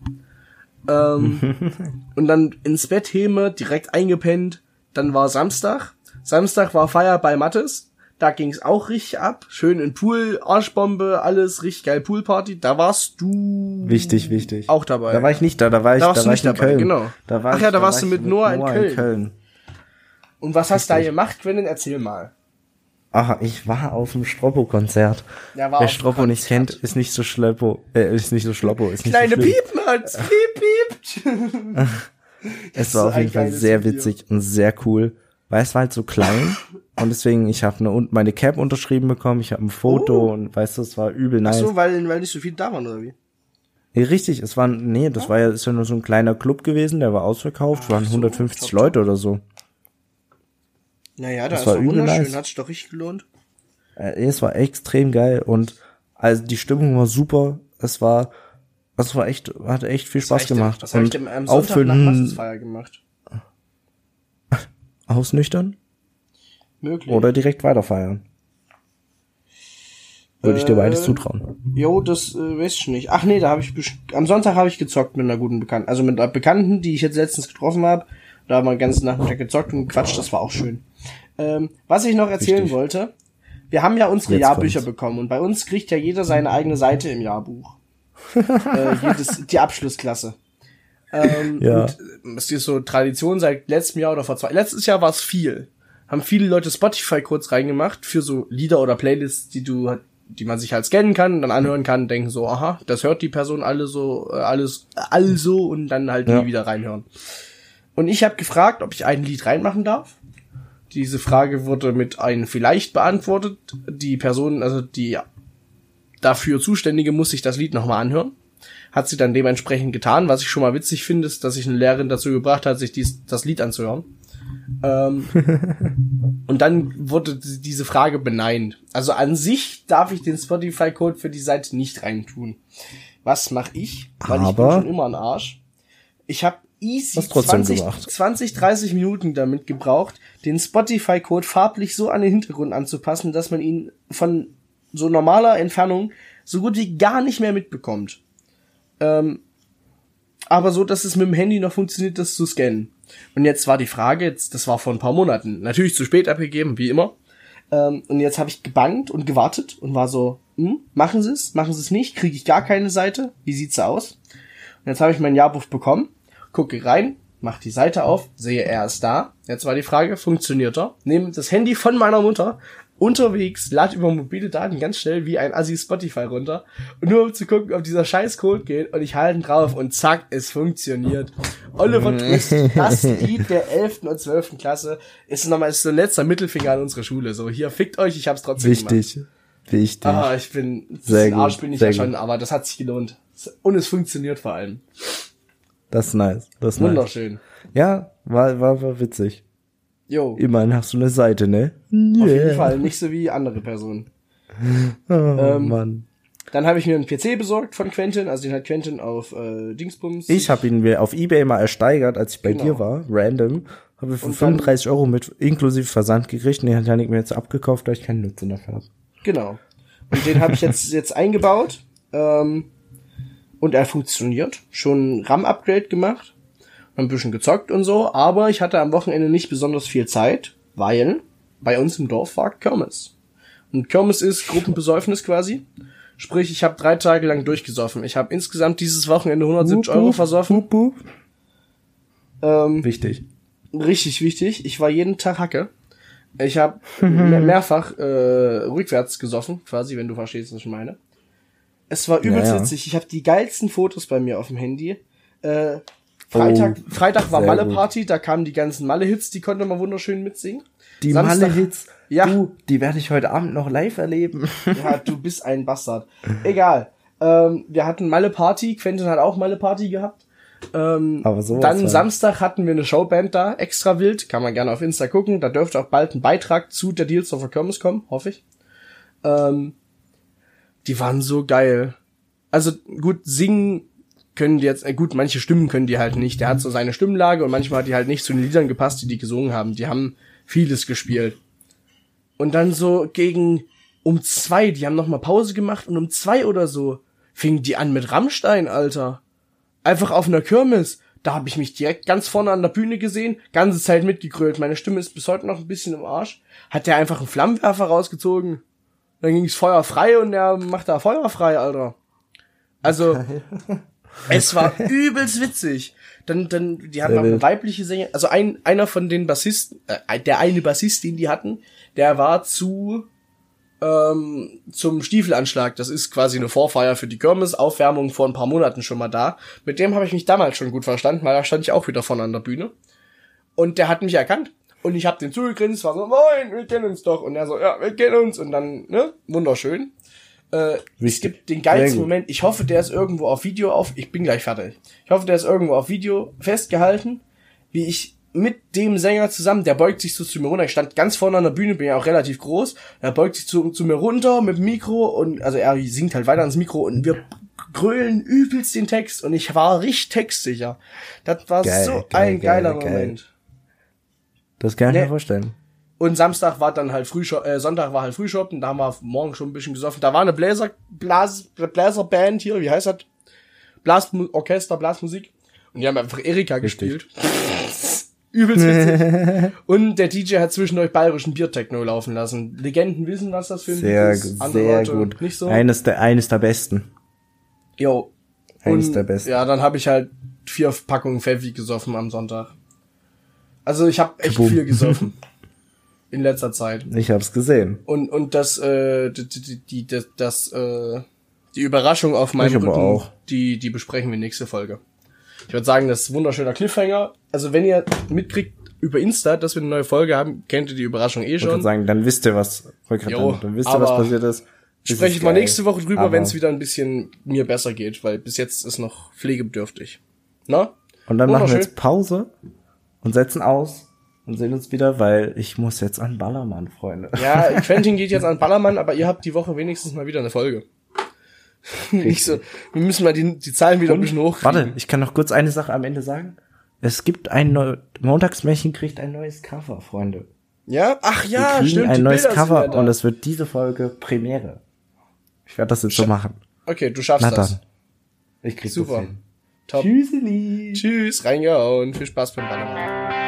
Speaker 1: Ähm, und dann ins Bett Heme, direkt eingepennt. Dann war Samstag. Samstag war Feier bei Mattes. Da ging's auch richtig ab. Schön in Pool, Arschbombe, alles richtig geil Poolparty. Da warst du
Speaker 2: Wichtig, wichtig.
Speaker 1: auch dabei.
Speaker 2: Da war ich nicht da, da war ich,
Speaker 1: Da
Speaker 2: da,
Speaker 1: warst du
Speaker 2: war
Speaker 1: nicht
Speaker 2: ich in
Speaker 1: dabei,
Speaker 2: Köln.
Speaker 1: genau.
Speaker 2: Da war
Speaker 1: Ach
Speaker 2: ich,
Speaker 1: ja, da
Speaker 2: war
Speaker 1: warst du mit Noah in Köln. Und was hast du da
Speaker 2: Richtig.
Speaker 1: gemacht, Quentin? Erzähl mal.
Speaker 2: Ach, ich war auf dem Stroppo-Konzert.
Speaker 1: Ja,
Speaker 2: Wer Stroppo nicht kennt, ist nicht so schleppo, äh, ist nicht so schloppo, ist nicht
Speaker 1: Kleine
Speaker 2: so schlimm.
Speaker 1: Piepmatz, piep, piept.
Speaker 2: Es war
Speaker 1: so
Speaker 2: auf jeden Fall sehr
Speaker 1: Video.
Speaker 2: witzig und sehr cool, weil es war halt so klein und deswegen, ich habe eine, meine Cap unterschrieben bekommen, ich habe ein Foto
Speaker 1: Oh.
Speaker 2: und weißt du, es war übel nice.
Speaker 1: So, weil, weil nicht so viel da waren, oder wie?
Speaker 2: Nee, richtig, es war, nee, das war ja, ist ja nur so ein kleiner Club gewesen, der war ausverkauft, waren
Speaker 1: so,
Speaker 2: 150
Speaker 1: top, top.
Speaker 2: Leute oder so.
Speaker 1: Naja,
Speaker 2: Das
Speaker 1: das
Speaker 2: war
Speaker 1: war wunderschön,
Speaker 2: nice.
Speaker 1: hat sich doch richtig gelohnt.
Speaker 2: Äh, es war extrem geil und also die Stimmung war super, es war, es war echt, hat echt viel Spaß gemacht.
Speaker 1: Was habe ich am Sonntag
Speaker 2: für
Speaker 1: nach
Speaker 2: einen
Speaker 1: Massensfeier gemacht?
Speaker 2: Ausnüchtern
Speaker 1: Möglich.
Speaker 2: oder direkt weiterfeiern. Würde ich dir
Speaker 1: Äh,
Speaker 2: beides zutrauen.
Speaker 1: Jo, das äh, weiß ich nicht. Ach nee, da habe ich am Sonntag habe ich gezockt mit einer guten Bekannten, also mit einer Bekannten, die ich jetzt letztens getroffen habe. Da haben wir den ganzen Nachmittag gezockt und gequatscht, das war auch schön. Ähm, was ich noch erzählen
Speaker 2: Richtig.
Speaker 1: wollte, wir haben ja unsere
Speaker 2: Jetzt
Speaker 1: Jahrbücher
Speaker 2: kommt's.
Speaker 1: bekommen und bei uns kriegt ja jeder seine eigene Seite im Jahrbuch. äh, jedes, die Abschlussklasse. Ähm,
Speaker 2: Ja.
Speaker 1: Und äh, das ist so Tradition seit letztem Jahr oder vor zwei. Letztes Jahr war es viel. Haben viele Leute Spotify kurz reingemacht für so Lieder oder Playlists, die du halt- die man sich halt scannen kann, dann anhören kann, denken so, aha, das hört die Person alle so, äh, alles, also und dann halt
Speaker 2: Ja.
Speaker 1: nie wieder reinhören. Und ich habe gefragt, ob ich ein Lied reinmachen darf. Diese Frage wurde mit ein vielleicht beantwortet. Die Person, also die dafür Zuständige, muss sich das Lied nochmal anhören. Hat sie dann dementsprechend getan. Was ich schon mal witzig finde, ist, dass sich eine Lehrerin dazu gebracht hat, sich dies, das Lied anzuhören. Ähm, und dann wurde die- diese Frage beneint. Also an sich darf ich den Spotify-Code für die Seite nicht reintun. Was mache ich? Weil ich bin
Speaker 2: Aber-
Speaker 1: schon immer ein Arsch. Ich habe easy
Speaker 2: Hast trotzdem
Speaker 1: 20,
Speaker 2: gemacht.
Speaker 1: 20, 30 Minuten damit gebraucht, den Spotify-Code farblich so an den Hintergrund anzupassen, dass man ihn von so normaler Entfernung so gut wie gar nicht mehr mitbekommt. Ähm, aber so, dass es mit dem Handy noch funktioniert, das zu scannen. Und jetzt war die Frage, jetzt, das war vor ein paar Monaten, natürlich zu spät abgegeben, wie immer. Ähm, und jetzt habe ich gebangt und gewartet und war so, hm, machen Sie es, machen Sie es nicht, kriege ich gar keine Seite, wie sieht's aus? Und jetzt habe ich mein Jahrbuch bekommen, gucke rein, mach die Seite auf, sehe, er ist da. Jetzt war die Frage, funktioniert er? Nehme das Handy von meiner Mutter, unterwegs, lad über mobile Daten ganz schnell wie ein Assi Spotify runter. Und nur um zu gucken, ob dieser scheiß Code geht. Und ich halte drauf und zack, es funktioniert. Oliver Twist, das Lied der 11. und 12. Klasse, ist nochmal so ein letzter Mittelfinger an unsere Schule. So, hier, fickt euch, ich hab's trotzdem
Speaker 2: Wichtig.
Speaker 1: gemacht.
Speaker 2: Wichtig.
Speaker 1: Ah, ich bin,
Speaker 2: Sehr
Speaker 1: ein Arsch bin ich ja schon, aber das hat sich gelohnt. Und es funktioniert vor allem.
Speaker 2: Das ist nice. Das ist nice.
Speaker 1: Wunderschön.
Speaker 2: Ja, war, war, war witzig.
Speaker 1: Jo,
Speaker 2: Immerhin hast du eine Seite, ne?
Speaker 1: auf jeden Fall, nicht so wie andere Personen.
Speaker 2: Oh,
Speaker 1: Ähm,
Speaker 2: Mann.
Speaker 1: Dann habe ich mir einen PC besorgt von Quentin, also den hat Quentin auf äh, Dingsbums.
Speaker 2: Ich habe ihn mir auf Ebay mal ersteigert, als ich bei
Speaker 1: Genau.
Speaker 2: dir war, random. Habe für
Speaker 1: Und dann-
Speaker 2: 35 Euro mit inklusive Versand gekriegt und den hat Janik mir jetzt abgekauft, da ich keinen Nutzen dafür habe.
Speaker 1: Genau. Und den habe ich jetzt jetzt eingebaut. Ähm, und er funktioniert. Schon RAM-Upgrade gemacht. Ein bisschen gezockt und so. Aber ich hatte am Wochenende nicht besonders viel Zeit, weil bei uns im Dorf war Kirmes. Und Kirmes ist Gruppenbesäufnis quasi. Sprich, ich habe drei Tage lang durchgesoffen. Ich habe insgesamt dieses Wochenende 170 Euro versoffen. Ähm,
Speaker 2: Wichtig.
Speaker 1: richtig wichtig. Ich war jeden Tag Hacke. Ich habe mehr, mehrfach äh, rückwärts gesoffen, quasi, wenn du verstehst, was ich meine. Es war übelst
Speaker 2: Ja, ja.
Speaker 1: witzig. Ich habe die geilsten Fotos bei mir auf dem Handy. Äh, Freitag,
Speaker 2: Oh,
Speaker 1: Freitag war Malle-Party, da kamen die ganzen Malle-Hits, die konnte man wunderschön mitsingen.
Speaker 2: Die Malle-Hits,
Speaker 1: Ja.
Speaker 2: du, die werde ich heute Abend noch live erleben.
Speaker 1: Ja, du bist ein Bastard. Egal. Ähm, wir hatten Malle-Party, Quentin hat auch Malle-Party gehabt. Ähm,
Speaker 2: Aber sowas
Speaker 1: dann
Speaker 2: halt.
Speaker 1: Samstag hatten wir eine Showband da, extra wild, kann man gerne auf Insta gucken. Da dürfte auch bald ein Beitrag zu der Deals of Kirmes kommen, hoffe ich. Ähm, die waren so geil. Also gut, singen können die jetzt, äh, gut, manche Stimmen können die halt nicht. Der hat so seine Stimmlage und manchmal hat die halt nicht zu den Liedern gepasst, die die gesungen haben. Die haben vieles gespielt. Und dann so gegen um zwei, die haben noch mal Pause gemacht und um zwei oder so fingen die an mit Rammstein, Alter. Einfach auf einer Kirmes. Da habe ich mich direkt ganz vorne an der Bühne gesehen, ganze Zeit mitgegrölt. Meine Stimme ist bis heute noch ein bisschen im Arsch. Hat der einfach einen Flammenwerfer rausgezogen. Dann ging's Feuer frei und er macht da Feuer frei, Alter. Also, es war übelst witzig. Dann, dann, die hatten auch eine weibliche Sängerin. Also ein, einer von den Bassisten, äh, der eine Bassist, den die hatten, der war zu ähm, zum Stiefelanschlag. Das ist quasi eine Vorfeier für die Kirmes, Aufwärmung vor ein paar Monaten schon mal da. Mit dem habe ich mich damals schon gut verstanden, weil da stand ich auch wieder vorne an der Bühne. Und der hat mich erkannt. Und ich habe den zugegrinst, war so, moin, wir kennen uns doch. Und er so, ja, wir kennen uns. Und dann, ne, wunderschön. Äh, es gibt den geilsten. Moment. Ich hoffe, der ist irgendwo auf Video auf. Ich bin gleich fertig. Ich hoffe, der ist irgendwo auf Video festgehalten, wie ich mit dem Sänger zusammen, der beugt sich so zu mir runter. Ich stand ganz vorne an der Bühne, bin ja auch relativ groß. Er beugt sich zu, zu mir runter mit dem Mikro und also er singt halt weiter ans Mikro und wir grölen übelst den Text und ich war richtig textsicher. Das war
Speaker 2: Geil,
Speaker 1: so
Speaker 2: geil,
Speaker 1: ein
Speaker 2: geil,
Speaker 1: geiler
Speaker 2: geil.
Speaker 1: Moment.
Speaker 2: Das kann ich
Speaker 1: Nee.
Speaker 2: mir vorstellen.
Speaker 1: Und Samstag war dann halt Frühshop, äh, Sonntag war halt Frühshoppen, da haben wir morgen schon ein bisschen gesoffen. Da war eine Bläser, Blas, Bläserband hier, wie heißt das? Blasorchester, Blasmusik. Und die haben einfach Erika gespielt. Übelst witzig. Und der DJ hat zwischendurch bayerischen Biertechno laufen lassen. Legenden wissen, was das für ein
Speaker 2: Sehr,
Speaker 1: ist. Andere
Speaker 2: sehr
Speaker 1: Leute
Speaker 2: gut.
Speaker 1: Nicht so.
Speaker 2: Eines der, eines der besten.
Speaker 1: Jo.
Speaker 2: Eines
Speaker 1: Und,
Speaker 2: der besten.
Speaker 1: Ja, dann habe ich halt vier Packungen Pfeffi gesoffen am Sonntag. Also ich habe echt
Speaker 2: Kaboom.
Speaker 1: viel gesoffen. In letzter Zeit.
Speaker 2: Ich hab's gesehen.
Speaker 1: Und, und das, äh, die, die, die, das, äh, die Überraschung auf meinem Rücken,
Speaker 2: auch.
Speaker 1: die, die besprechen wir nächste Folge. Ich würde sagen, das ist ein wunderschöner Cliffhanger. Also wenn ihr mitkriegt über Insta, dass wir eine neue Folge haben, kennt ihr die Überraschung eh
Speaker 2: Ich würde
Speaker 1: schon.
Speaker 2: sagen, dann wisst ihr, was,
Speaker 1: Jo,
Speaker 2: sagen, dann wisst ihr, was passiert ist. Das
Speaker 1: Spreche ich mal nächste Woche drüber, wenn es wieder ein bisschen mir besser geht, weil bis jetzt ist noch pflegebedürftig. Na?
Speaker 2: Und dann machen wir jetzt Pause und setzen aus und sehen uns wieder, weil ich muss jetzt an Ballermann, Freunde.
Speaker 1: Ja, Quentin geht jetzt an Ballermann, aber ihr habt die Woche wenigstens mal wieder eine Folge. Nicht so, wir müssen mal die, die Zahlen wieder ein bisschen hochkriegen.
Speaker 2: Warte, ich kann noch kurz eine Sache am Ende sagen. Es gibt ein neues, Montagsmärchen kriegt ein neues Cover, Freunde.
Speaker 1: Ja? Ach
Speaker 2: Wir
Speaker 1: ja,
Speaker 2: kriegen
Speaker 1: stimmt.
Speaker 2: ein neues
Speaker 1: Bilder
Speaker 2: Cover und es wird diese Folge Premiere. Ich werde das jetzt so machen.
Speaker 1: Okay, du schaffst
Speaker 2: Na
Speaker 1: das.
Speaker 2: dann. Ich krieg
Speaker 1: Super.
Speaker 2: das hin.
Speaker 1: Top.
Speaker 2: Tschüsseli.
Speaker 1: Tschüss, reingehauen. Viel Spaß beim Ballermann.